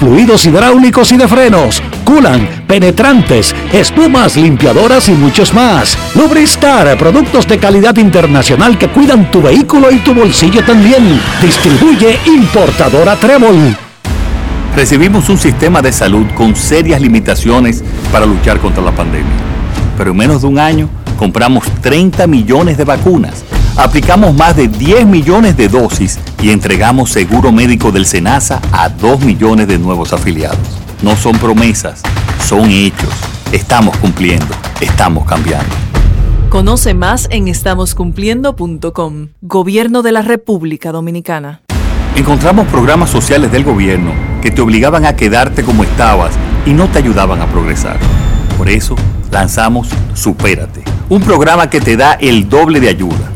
fluidos hidráulicos y de frenos, culan, penetrantes, espumas, limpiadoras y muchos más. Lubristar, productos de calidad internacional que cuidan tu vehículo y tu bolsillo también. Distribuye importadora Trébol. Recibimos un sistema de salud con serias limitaciones para luchar contra la pandemia. Pero en menos de un año compramos 30 millones de vacunas aplicamos más de 10 millones de dosis y entregamos seguro médico del SENASA a 2 millones de nuevos afiliados. No son promesas, son hechos. Estamos cumpliendo, estamos cambiando. Conoce más en estamoscumpliendo.com. Gobierno de la República Dominicana. Encontramos programas sociales del gobierno que te obligaban a quedarte como estabas y no te ayudaban a progresar. Por eso lanzamos Supérate, un programa que te da el doble de ayuda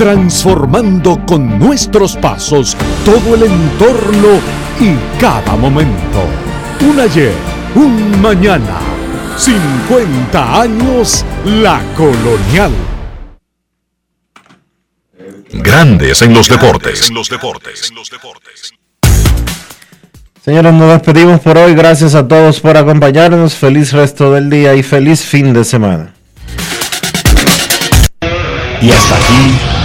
transformando con nuestros pasos todo el entorno y cada momento. Un ayer, un mañana, 50 años la colonial. Grandes en los deportes. Señores, nos despedimos por hoy. Gracias a todos por acompañarnos. Feliz resto del día y feliz fin de semana. Y hasta aquí,